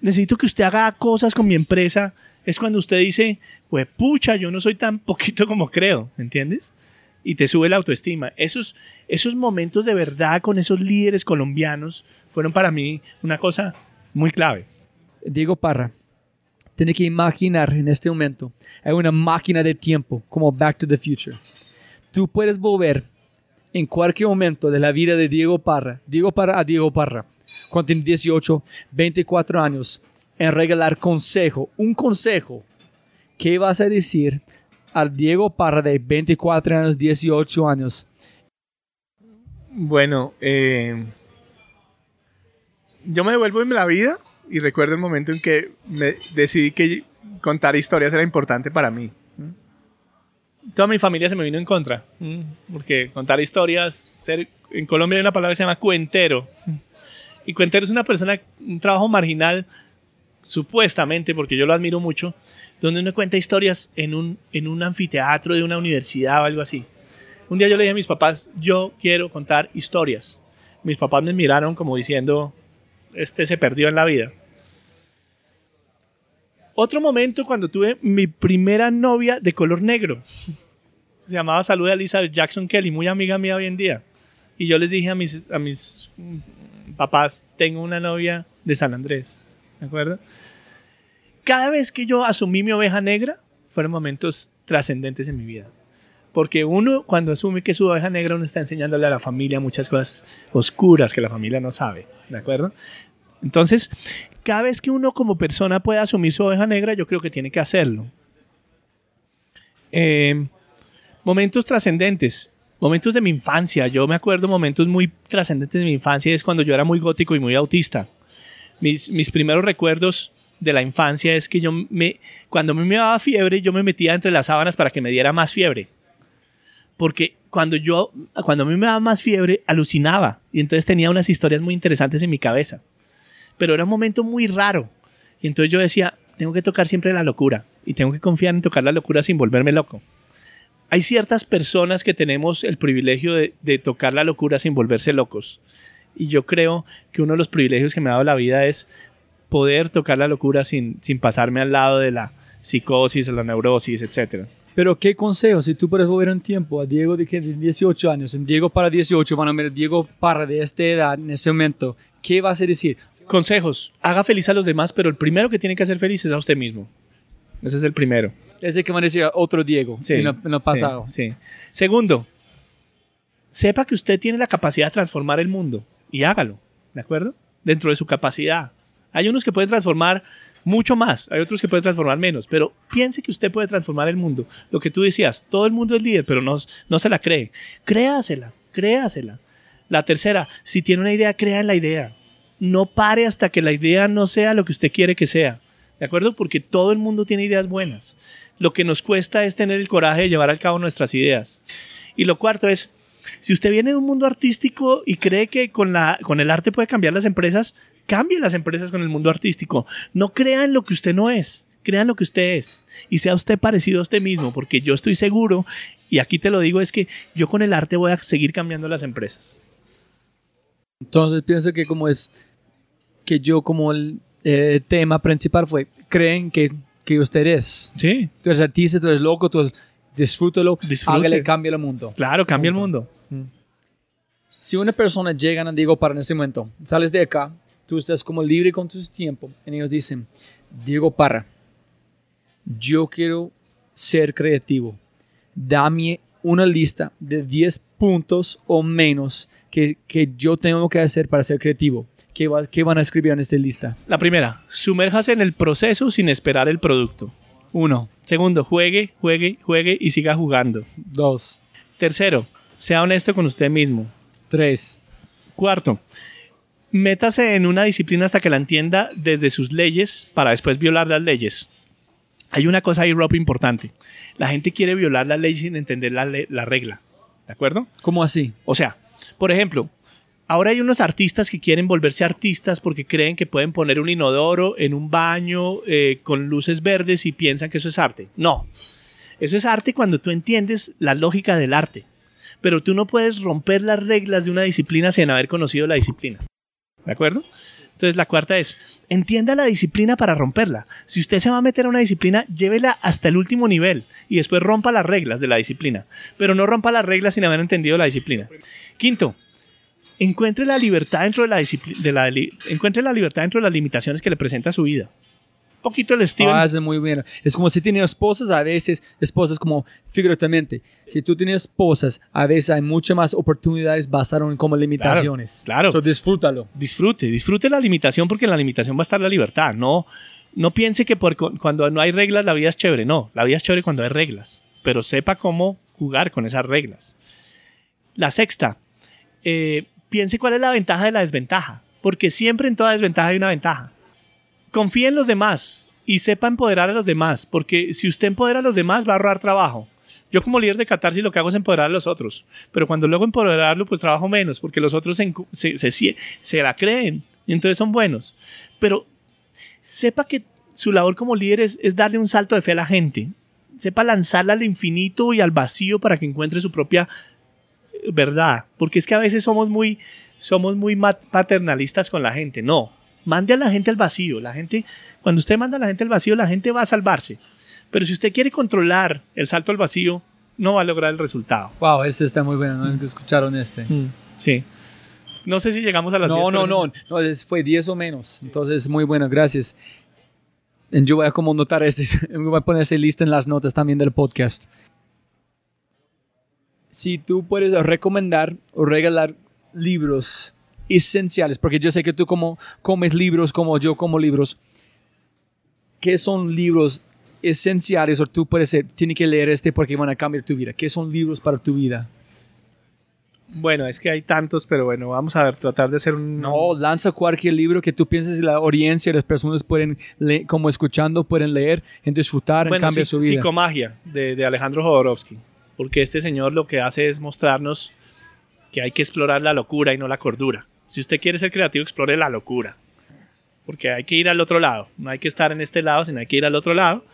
necesito que usted haga cosas con mi empresa, es cuando usted dice, pues pucha, yo no soy tan poquito como creo, ¿me entiendes? Y te sube la autoestima. Esos, esos momentos de verdad con esos líderes colombianos fueron para mí una cosa muy clave. Diego Parra, tiene que imaginar en este momento, hay una máquina de tiempo como Back to the Future tú puedes volver en cualquier momento de la vida de Diego Parra, Diego Parra a Diego Parra, cuando tiene 18, 24 años, en regalar consejo, un consejo. ¿Qué vas a decir al Diego Parra de 24 años, 18 años? Bueno, eh, yo me devuelvo en la vida y recuerdo el momento en que me decidí que contar historias era importante para mí toda mi familia se me vino en contra. Porque contar historias, ser, en Colombia hay una palabra que se llama cuentero. Y cuentero es una persona, un trabajo marginal, supuestamente, porque yo lo admiro mucho, donde uno cuenta historias en un, en un anfiteatro de una universidad o algo así. Un día yo le dije a mis papás, yo quiero contar historias. Mis papás me miraron como diciendo, este se perdió en la vida. Otro momento cuando tuve mi primera novia de color negro. Se llamaba Salud Elizabeth Jackson Kelly, muy amiga mía hoy en día. Y yo les dije a mis, a mis papás, tengo una novia de San Andrés. ¿De acuerdo? Cada vez que yo asumí mi oveja negra, fueron momentos trascendentes en mi vida. Porque uno, cuando asume que es su oveja negra, uno está enseñándole a la familia muchas cosas oscuras que la familia no sabe. ¿De acuerdo? Entonces, cada vez que uno como persona puede asumir su oveja negra, yo creo que tiene que hacerlo. Eh, momentos trascendentes, momentos de mi infancia. Yo me acuerdo momentos muy trascendentes de mi infancia, es cuando yo era muy gótico y muy autista. Mis, mis primeros recuerdos de la infancia es que yo me, cuando a mí me daba fiebre, yo me metía entre las sábanas para que me diera más fiebre. Porque cuando yo, cuando a mí me daba más fiebre, alucinaba y entonces tenía unas historias muy interesantes en mi cabeza pero era un momento muy raro. Y entonces yo decía, tengo que tocar siempre la locura y tengo que confiar en tocar la locura sin volverme loco. Hay ciertas personas que tenemos el privilegio de, tocar la locura sin volverse locos. Y yo creo que uno de los privilegios que me ha dado la vida es poder tocar la locura sin, sin pasarme al lado de la psicosis, la neurosis, etc. Pero qué consejo, si tú puedes volver un tiempo a Diego de, 18 años, en Diego para 18, van a ver Diego para de esta edad, en ese momento, ¿qué vas a decir? Consejos. Haga feliz a los demás, pero el primero que tiene que hacer feliz es a usted mismo. Ese es el primero. Es el que van a decir otro Diego sí, en, lo, pasado. Sí, Segundo, sepa que usted tiene la capacidad de transformar el mundo y hágalo, ¿de acuerdo? Dentro de su capacidad. Hay unos que pueden transformar mucho más, hay otros que pueden transformar menos, pero piense que usted puede transformar el mundo. Lo que tú decías, todo el mundo es líder, pero no, no se la cree. Créasela, créasela. La tercera, si tiene una idea, crea en la idea no pare hasta que la idea no sea lo que usted quiere que sea. ¿De acuerdo? Porque todo el mundo tiene ideas buenas. Lo que nos cuesta es tener el coraje de llevar al cabo nuestras ideas. Y lo cuarto es, si usted viene de un mundo artístico y cree que con, la, con el arte puede cambiar las empresas, cambie las empresas con el mundo artístico. No crea en lo que usted no es, crea en lo que usted es. Y sea usted parecido a usted mismo, porque yo estoy seguro, y aquí te lo digo, es que yo con el arte voy a seguir cambiando las empresas. Entonces pienso que como es que yo como el eh, tema principal fue, creen que, que usted es. Sí. Tú eres artista, tú eres loco, tú disfrútalo, Disfrute. hágale, cambia el mundo. Claro, cambia el mundo. Si una persona llega a Diego para en este momento, sales de acá, tú estás como libre con tu tiempo, y ellos dicen, Diego Parra, yo quiero ser creativo. Dame una lista de 10 puntos o menos que, que yo tengo que hacer para ser creativo. ¿Qué, va- qué van a escribir en esta lista? La primera, sumérjase en el proceso sin esperar el producto. Uno, Segundo, juegue, juegue, juegue y siga jugando. dos, Tercero, sea honesto con usted mismo. tres, Cuarto, métase en una disciplina hasta que la entienda desde sus leyes para después violar las leyes. Hay una cosa ahí, Rob, importante. La gente quiere violar la ley sin entender la, la regla. ¿De acuerdo? ¿Cómo así? O sea, por ejemplo, ahora hay unos artistas que quieren volverse artistas porque creen que pueden poner un inodoro en un baño eh, con luces verdes y piensan que eso es arte. No, eso es arte cuando tú entiendes la lógica del arte. Pero tú no puedes romper las reglas de una disciplina sin haber conocido la disciplina. ¿De acuerdo? Entonces la cuarta es, entienda la disciplina para romperla. Si usted se va a meter a una disciplina, llévela hasta el último nivel y después rompa las reglas de la disciplina. Pero no rompa las reglas sin haber entendido la disciplina. Quinto, encuentre la libertad dentro de la de la, encuentre la libertad dentro de las limitaciones que le presenta su vida. Un poquito el Steven. Ah, es muy bueno. Es como si tienes esposas, a veces, esposas como figurativamente. Si tú tienes esposas, a veces hay muchas más oportunidades basadas en como limitaciones. claro. So, disfrútalo. disfrute, disfrute la limitación porque en la limitación va a estar la libertad. No, no piense que por, cu- cuando no hay reglas la vida es chévere. No, la vida es chévere cuando hay reglas. Pero sepa cómo jugar con esas reglas. La sexta, eh, piense cuál es la ventaja de la desventaja. Porque siempre en toda desventaja hay una ventaja. Confíe en los demás y sepa empoderar a los demás. Porque si usted empodera a los demás va a ahorrar trabajo. Yo como líder de Catarsis lo que hago es empoderar a los otros. Pero cuando luego empoderarlo, pues trabajo menos, porque los otros se, se, la creen y entonces son buenos. Pero sepa que su labor como líder es, es darle un salto de fe a la gente. Sepa lanzarla al infinito y al vacío para que encuentre su propia verdad. Porque es que a veces somos muy, somos muy paternalistas con la gente. No, mande a la gente al vacío. La gente, cuando usted manda a la gente al vacío, la gente va a salvarse. Pero si usted quiere controlar el salto al vacío, no va a lograr el resultado. Wow, este está muy bueno. ¿no? Escucharon este. Sí. No sé si llegamos a las No, 10, no, no, no, es- fue 10 o menos. Entonces, muy bueno, gracias. Yo voy a como notar este, voy a poner esa lista en las notas también del podcast. Si tú puedes recomendar o regalar libros esenciales, porque yo sé que tú como comes libros como yo como libros, ¿qué son libros esenciales o tú puedes ser, tienes que leer este porque van a cambiar tu vida? ¿Qué son libros para tu vida? Bueno, es que hay tantos, pero bueno, vamos a ver, tratar de hacer un... No, lanza cualquier libro que tú pienses la audiencia, las personas pueden, le- como escuchando, pueden leer, en disfrutar, en bueno, cambiar psi- su vida. Psicomagia de, de Alejandro Jodorowsky. Porque este señor lo que hace es mostrarnos que hay que explorar la locura y no la cordura. Si usted quiere ser creativo, explore la locura. Porque hay que ir al otro lado. No hay que estar en este lado, sino hay que ir al otro lado.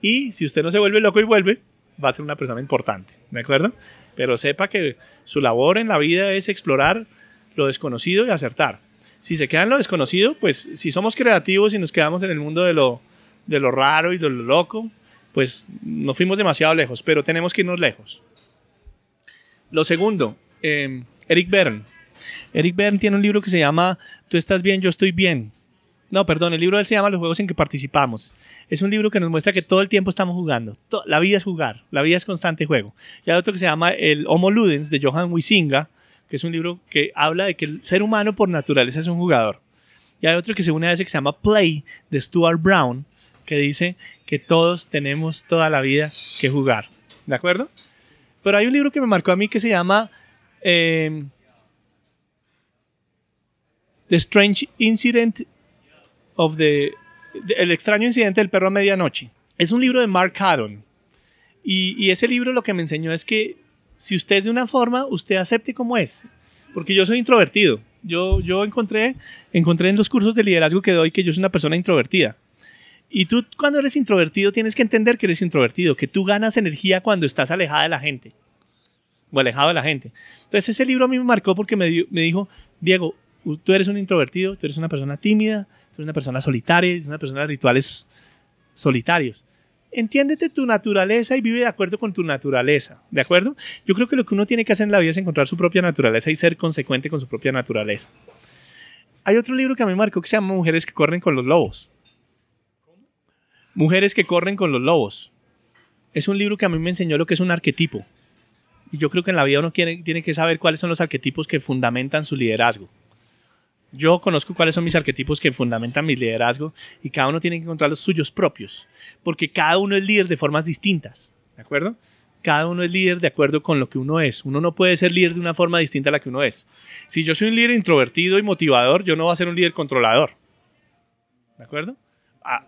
Y si usted no se vuelve loco y vuelve, va a ser una persona importante. ¿De acuerdo? Pero sepa que su labor en la vida es explorar lo desconocido y acertar. Si se queda en lo desconocido, pues si somos creativos y nos quedamos en el mundo de lo, de lo raro y de lo loco, pues no fuimos demasiado lejos, pero tenemos que irnos lejos. Lo segundo, eh, Eric Berne. Eric Berne tiene un libro que se llama Tú estás bien, yo estoy bien. No, perdón, el libro de él se llama Los juegos en que participamos. Es un libro que nos muestra que todo el tiempo estamos jugando. La vida es jugar, la vida es constante juego. Y hay otro que se llama El Homo Ludens de Johan Huizinga, que es un libro que habla de que el ser humano por naturaleza es un jugador. Y hay otro que se une a ese que se llama Play de Stuart Brown, que dice que todos tenemos toda la vida que jugar. ¿De acuerdo? Pero hay un libro que me marcó a mí que se llama eh, The Strange Incident of the, de- El extraño incidente del perro a medianoche. Es un libro de Mark Haddon. Y, y ese libro lo que me enseñó es que si usted es de una forma, usted acepte como es. Porque yo soy introvertido. Yo, yo encontré, encontré en los cursos de liderazgo que doy que yo soy una persona introvertida. Y tú cuando eres introvertido tienes que entender que eres introvertido, que tú ganas energía cuando estás alejada de la gente. O alejado de la gente. Entonces ese libro a mí me marcó porque me, dijo, Diego, tú eres un introvertido, tú eres una persona tímida, tú eres una persona solitaria, eres una persona de rituales solitarios. entiéndete tu naturaleza y vive de acuerdo con tu naturaleza, ¿de acuerdo? Yo creo que lo que uno tiene que hacer en la vida es encontrar su propia naturaleza y ser consecuente con su propia naturaleza. Hay otro libro que a mí me marcó que se llama Mujeres que corren con los lobos. Mujeres que corren con los lobos. Es un libro que a mí me enseñó lo que es un arquetipo. Y yo creo que en la vida uno tiene, que saber cuáles son los arquetipos que fundamentan su liderazgo. Yo conozco cuáles son mis arquetipos que fundamentan mi liderazgo y cada uno tiene que encontrar los suyos propios, porque cada uno es líder de formas distintas, ¿de acuerdo? Cada uno es líder de acuerdo con lo que uno es. Uno no puede ser líder de una forma distinta a la que uno es. Si yo soy un líder introvertido y motivador, yo no voy a ser un líder controlador. ¿De acuerdo?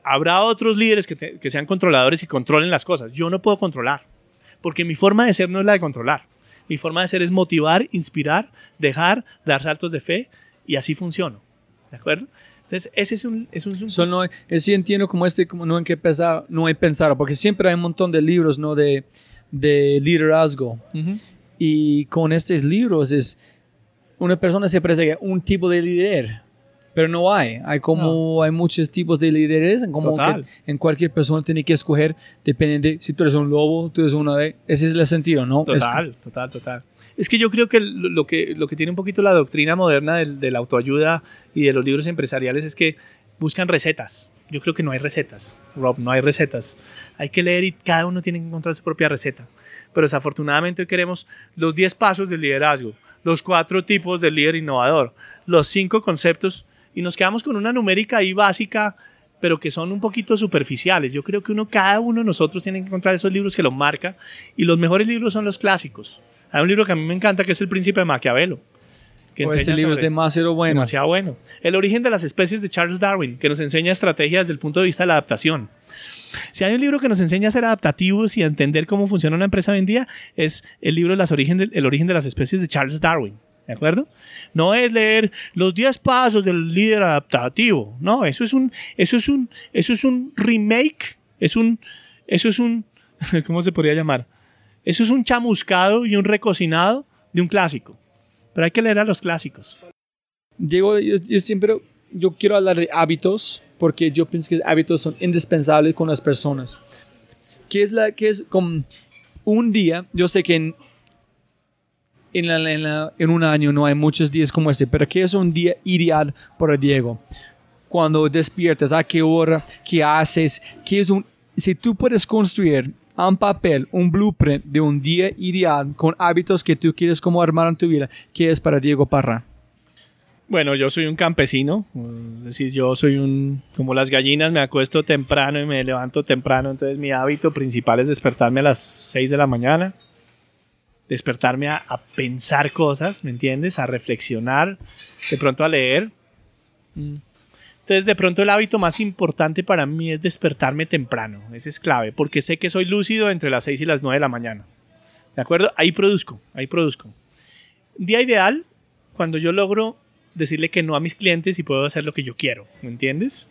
Habrá otros líderes que, que sean controladores y controlen las cosas. Yo no puedo controlar, porque mi forma de ser no es la de controlar. Mi forma de ser es motivar, inspirar, dejar, dar saltos de fe y así funciono. ¿De acuerdo? Entonces, ese es un... Es un, no, es, sí entiendo como este, como no en qué pensar, no hay pensar, porque siempre hay un montón de libros, ¿no? De, de liderazgo. Y con estos libros es, una persona se parece un tipo de líder, pero no hay. Hay como, hay muchos tipos de líderes, como que en cualquier persona tiene que escoger, depende de si tú eres un lobo, tú eres una ave. Ese es el sentido, ¿no? Total, total, total. Es que yo creo que lo, que lo que tiene un poquito la doctrina moderna de, la autoayuda y de los libros empresariales es que buscan recetas. Yo creo que no hay recetas, Rob, no hay recetas. Hay que leer y cada uno tiene que encontrar su propia receta. Pero desafortunadamente hoy queremos los 10 pasos del liderazgo, los cuatro tipos del líder innovador, los cinco conceptos y nos quedamos con una numérica ahí básica, pero que son un poquito superficiales. Yo creo que uno, cada uno de nosotros tiene que encontrar esos libros que lo marca y los mejores libros son los clásicos. Hay un libro que a mí me encanta que es El Príncipe de Maquiavelo. Que ese libro es demasiado bueno. Demasiado bueno. El origen de las especies de Charles Darwin, que nos enseña estrategias desde el punto de vista de la adaptación. Si hay un libro que nos enseña a ser adaptativos y a entender cómo funciona una empresa hoy en día, es el libro las origen El origen de las especies de Charles Darwin. ¿De acuerdo? No es leer los 10 pasos del líder adaptativo. No, eso es un, eso es un, eso es un remake. Es un, eso es un, ¿cómo se podría llamar? Eso es un chamuscado y un recocinado de un clásico. Pero hay que leer a los clásicos. Diego, yo, siempre yo quiero hablar de hábitos porque yo pienso que hábitos son indispensables con las personas. ¿Qué es la que es como un día? Yo sé que en, en, un año no hay muchos días como este, pero ¿qué es un día ideal para Diego? Cuando despiertas, ¿a qué hora? ¿Qué haces? ¿Qué es un si tú puedes construir un papel, un blueprint de un día ideal con hábitos que tú quieres como armar en tu vida, ¿qué es para Diego Parra? Bueno, yo soy un campesino, es decir, yo soy un, como las gallinas, me acuesto temprano y me levanto temprano, entonces mi hábito principal es despertarme a las 6 de la mañana, despertarme a, pensar cosas, ¿me entiendes? A reflexionar, de pronto a leer. Mm. Entonces, de pronto el hábito más importante para mí es despertarme temprano. Ese es clave, porque sé que soy lúcido entre las 6 y las 9 de la mañana. ¿De acuerdo? Ahí produzco, ahí produzco. Día ideal, cuando yo logro decirle que no a mis clientes y puedo hacer lo que yo quiero, ¿me entiendes?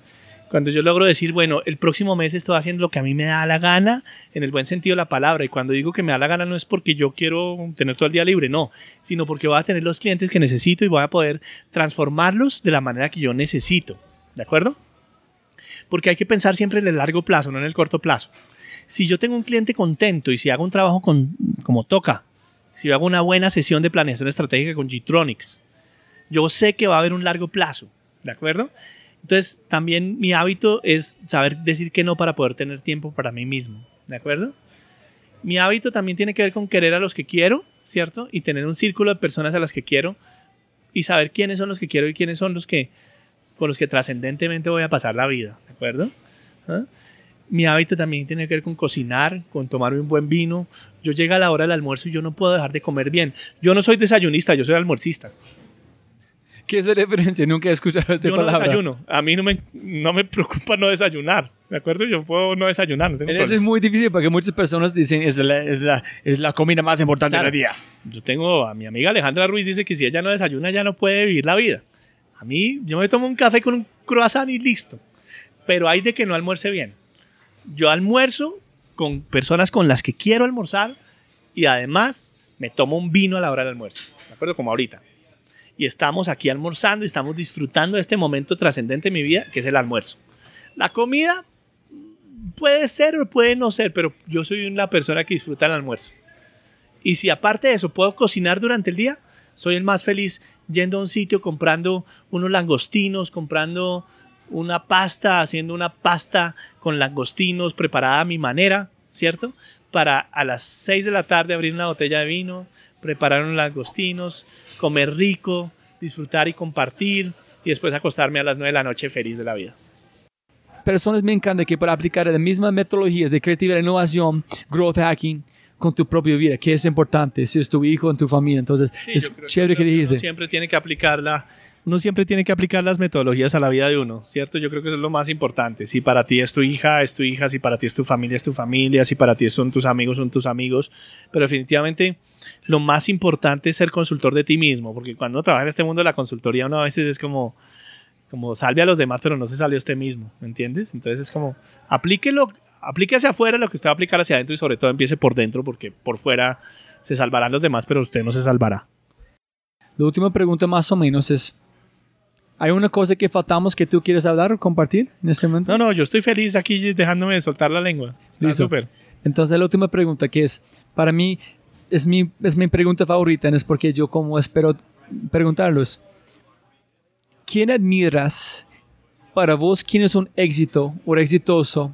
Cuando yo logro decir, bueno, el próximo mes estoy haciendo lo que a mí me da la gana, en el buen sentido de la palabra, y cuando digo que me da la gana no es porque yo quiero tener todo el día libre, no, sino porque voy a tener los clientes que necesito y voy a poder transformarlos de la manera que yo necesito. ¿De acuerdo? Porque hay que pensar siempre en el largo plazo, no en el corto plazo. Si yo tengo un cliente contento y si hago un trabajo con, como toca, si hago una buena sesión de planeación estratégica con G-Tronics, yo sé que va a haber un largo plazo, ¿de acuerdo? Entonces, también mi hábito es saber decir que no para poder tener tiempo para mí mismo, ¿de acuerdo? Mi hábito también tiene que ver con querer a los que quiero, ¿cierto? Y tener un círculo de personas a las que quiero y saber quiénes son los que quiero y quiénes son los que con los que trascendentemente voy a pasar la vida, ¿de acuerdo? ¿Ah? Mi hábito también tiene que ver con cocinar, con tomar un buen vino. Yo llega a la hora del almuerzo y yo no puedo dejar de comer bien. Yo no soy desayunista, yo soy almuercista. ¿Qué es la diferencia? Nunca he escuchado esta yo palabra. Yo no desayuno. A mí no me, no me preocupa no desayunar. ¿De acuerdo? Yo puedo no desayunar. No eso es muy difícil porque muchas personas dicen es la, es la, es la comida más importante del día. Yo tengo a mi amiga Alejandra Ruiz dice que si ella no desayuna ya no puede vivir la vida. A mí, yo me tomo un café con un croissant y listo. Pero hay de que no almuerce bien. Yo almuerzo con personas con las que quiero almorzar y además me tomo un vino a la hora del almuerzo. ¿De acuerdo? Como ahorita. Y estamos aquí almorzando y estamos disfrutando de este momento trascendente en mi vida, que es el almuerzo. La comida Puede ser o puede no ser, pero yo soy una persona que disfruta el almuerzo. Y si aparte de eso puedo cocinar durante el día, soy el más feliz yendo a un sitio comprando unos langostinos, comprando una pasta, haciendo una pasta con langostinos preparada a mi manera, ¿cierto? Para a las 6 de la tarde abrir una botella de vino, preparar unos langostinos, comer rico, disfrutar y compartir y después acostarme a las 9 de la noche feliz de la vida. Personas me encanta que para aplicar las mismas metodologías de creatividad, innovación, growth hacking con tu propia vida, que es importante, si es tu hijo, en tu familia. Entonces, es chévere que, dijiste. Uno siempre tiene que aplicarla uno siempre tiene que aplicar las metodologías a la vida de uno, ¿cierto? Yo creo que eso es lo más importante. Si para ti es tu hija, es tu hija, si para ti es tu familia, es tu familia, si para ti son tus amigos, son tus amigos. Pero definitivamente lo más importante es ser consultor de ti mismo, porque cuando uno trabaja en este mundo de la consultoría, uno a veces es como, como salve a los demás, pero no se salió usted mismo, ¿me entiendes? Entonces es como, aplíquelo, aplique hacia afuera lo que usted va a aplicar hacia adentro y sobre todo empiece por dentro, porque por fuera se salvarán los demás, pero usted no se salvará. La última pregunta más o menos es, ¿Hay una cosa que faltamos que tú quieres hablar o compartir en este momento? No, no, yo estoy feliz aquí dejándome de soltar la lengua. Está súper. Entonces, la última pregunta que es, para mí, es mi, es mi pregunta favorita, es porque yo como espero preguntarlos. ¿Quién admiras para vos? ¿Quién es un éxito o exitoso?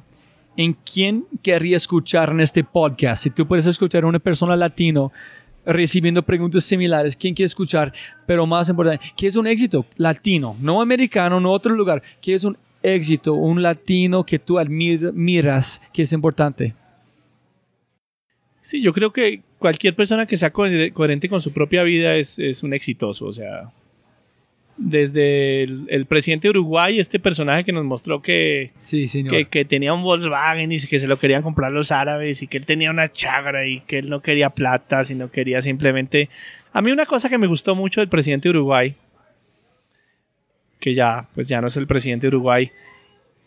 ¿En quién querría escuchar en este podcast? Si tú puedes escuchar a una persona latino recibiendo preguntas similares. ¿Quién quiere escuchar? Pero más importante, ¿qué es un éxito latino? No americano, no otro lugar. ¿Qué es un éxito? Un latino que tú admiras, que es importante. Sí, yo creo que cualquier persona que sea coherente con su propia vida es, es un exitoso. O sea, desde el, presidente de Uruguay, este personaje que nos mostró que, que, tenía un Volkswagen y que se lo querían comprar los árabes y que él tenía una chagra y que él no quería plata, sino quería simplemente... A mí una cosa que me gustó mucho del presidente de Uruguay, que ya, pues ya no es el presidente de Uruguay,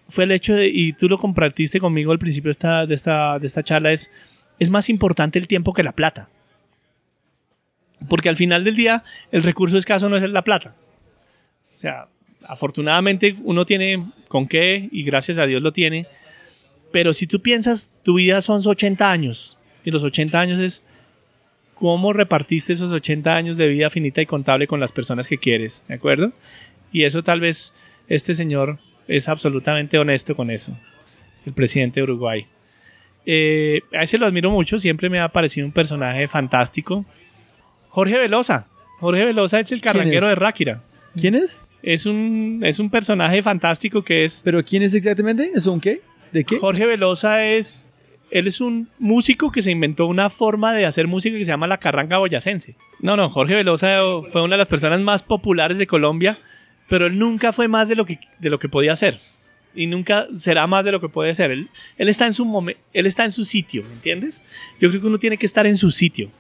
fue el hecho de, y tú lo compartiste conmigo al principio de esta, de esta, de esta charla, es, es más importante el tiempo que la plata. Porque al final del día, el recurso escaso no es la plata sea, afortunadamente uno tiene con qué y gracias a Dios lo tiene. Pero si tú piensas, tu vida son 80 años y los 80 años es cómo repartiste esos 80 años de vida finita y contable con las personas que quieres, ¿de acuerdo? Y eso tal vez este señor es absolutamente honesto con eso, el presidente de Uruguay. Eh, a ese lo admiro mucho, siempre me ha parecido un personaje fantástico. Jorge Velosa. Jorge Velosa es el carranguero de Ráquira. ¿Quién es? Es un, es un personaje fantástico que es... ¿Pero quién es exactamente? ¿Es un qué? ¿De qué? Jorge Velosa es... Él es un músico que se inventó una forma de hacer música que se llama la carranga boyacense. No, no, Jorge Velosa fue una de las personas más populares de Colombia, pero él nunca fue más de lo que, de lo que podía hacer. Y nunca será más de lo que puede ser. Él, él está en su él está en su sitio, ¿me entiendes? Yo creo que uno tiene que estar en su sitio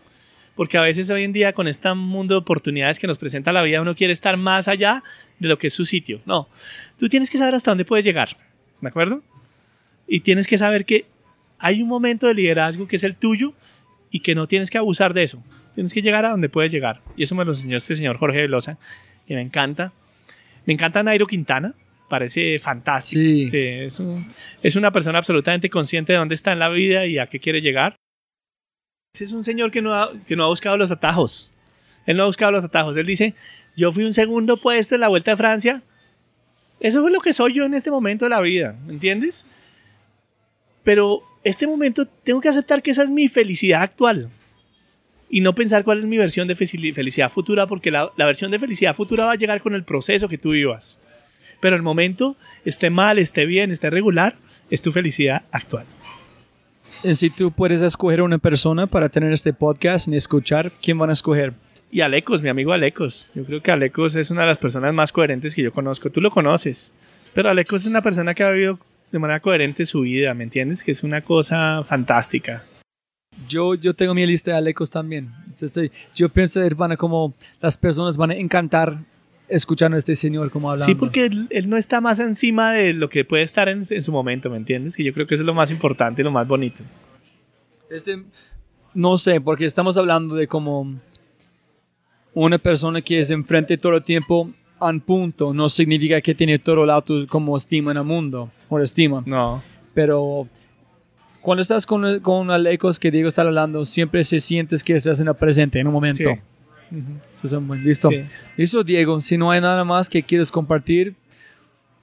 porque a veces hoy en día con este mundo de oportunidades que nos presenta la vida uno quiere estar más allá de lo que es su sitio. No, tú tienes que saber hasta dónde puedes llegar, ¿de acuerdo? Y tienes que saber que hay un momento de liderazgo que es el tuyo y que no tienes que abusar de eso. Tienes que llegar a donde puedes llegar. Y eso me lo enseñó este señor Jorge Velosa, que me encanta. Me encanta Nairo Quintana, parece fantástico. Sí. es, es una persona absolutamente consciente de dónde está en la vida y a qué quiere llegar. Ese es un señor que no, ha, que no ha buscado los atajos. Él no ha los atajos. Él dice, yo fui un segundo puesto en la Vuelta a Francia. Eso fue lo que soy yo en este momento de la vida, ¿me entiendes? Pero este momento tengo que aceptar que esa es mi felicidad actual. Y no pensar cuál es mi versión de felicidad futura, porque la, la versión de felicidad futura va a llegar con el proceso que tú vivas. Pero el momento, esté mal, esté bien, esté regular, es tu felicidad actual. Si tú puedes escoger una persona para tener este podcast y escuchar, ¿quién van a escoger? Y Alecos, mi amigo Alecos. Yo creo que Alecos es una de las personas más coherentes que yo conozco. Tú lo conoces. Pero Alecos es una persona que ha vivido de manera coherente su vida, ¿me entiendes? Que es una cosa fantástica. Yo, yo tengo mi lista de Alecos también. Yo pienso que van a como las personas van a encantar escuchando a este señor como hablando. Sí, porque él, no está más encima de lo que puede estar en, su momento, ¿me entiendes? Que yo creo que eso es lo más importante y lo más bonito. Este, no sé, porque estamos hablando de como una persona que es enfrente todo el tiempo a un punto, no significa que tiene todo el auto como estima en el mundo, o estima. No. Pero cuando estás con, con Alecos que Diego está hablando, siempre se sientes que estás en el presente, en un momento. Sí. Eso es muy listo. Sí. Listo, Diego. Si no hay nada más que quieres compartir,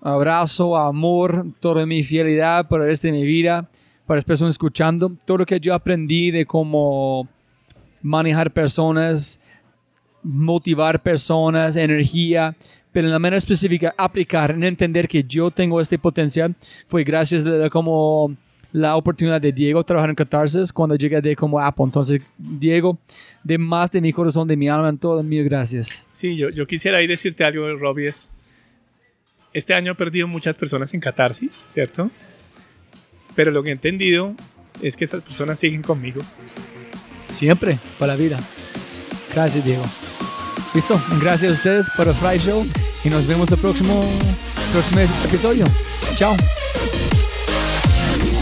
abrazo, amor, toda mi fidelidad para el resto de mi vida, para las personas escuchando, todo lo que yo aprendí de cómo manejar personas, motivar personas, energía, pero en la manera específica aplicar, en entender que yo tengo este potencial, fue gracias a como la oportunidad de Diego trabajar en Catarsis cuando llegué de como Apple. Entonces, Diego, de más de mi corazón, de mi alma, en todas mil gracias. Sí, yo, yo quisiera ahí decirte algo, Robbie. Es, este año he perdido muchas personas en catarsis, ¿cierto? Pero lo que he entendido es que esas personas siguen conmigo. Siempre, para la vida. Gracias, Diego. Listo, gracias a ustedes por el Fry Show y nos vemos el próximo, próximo episodio. Chao.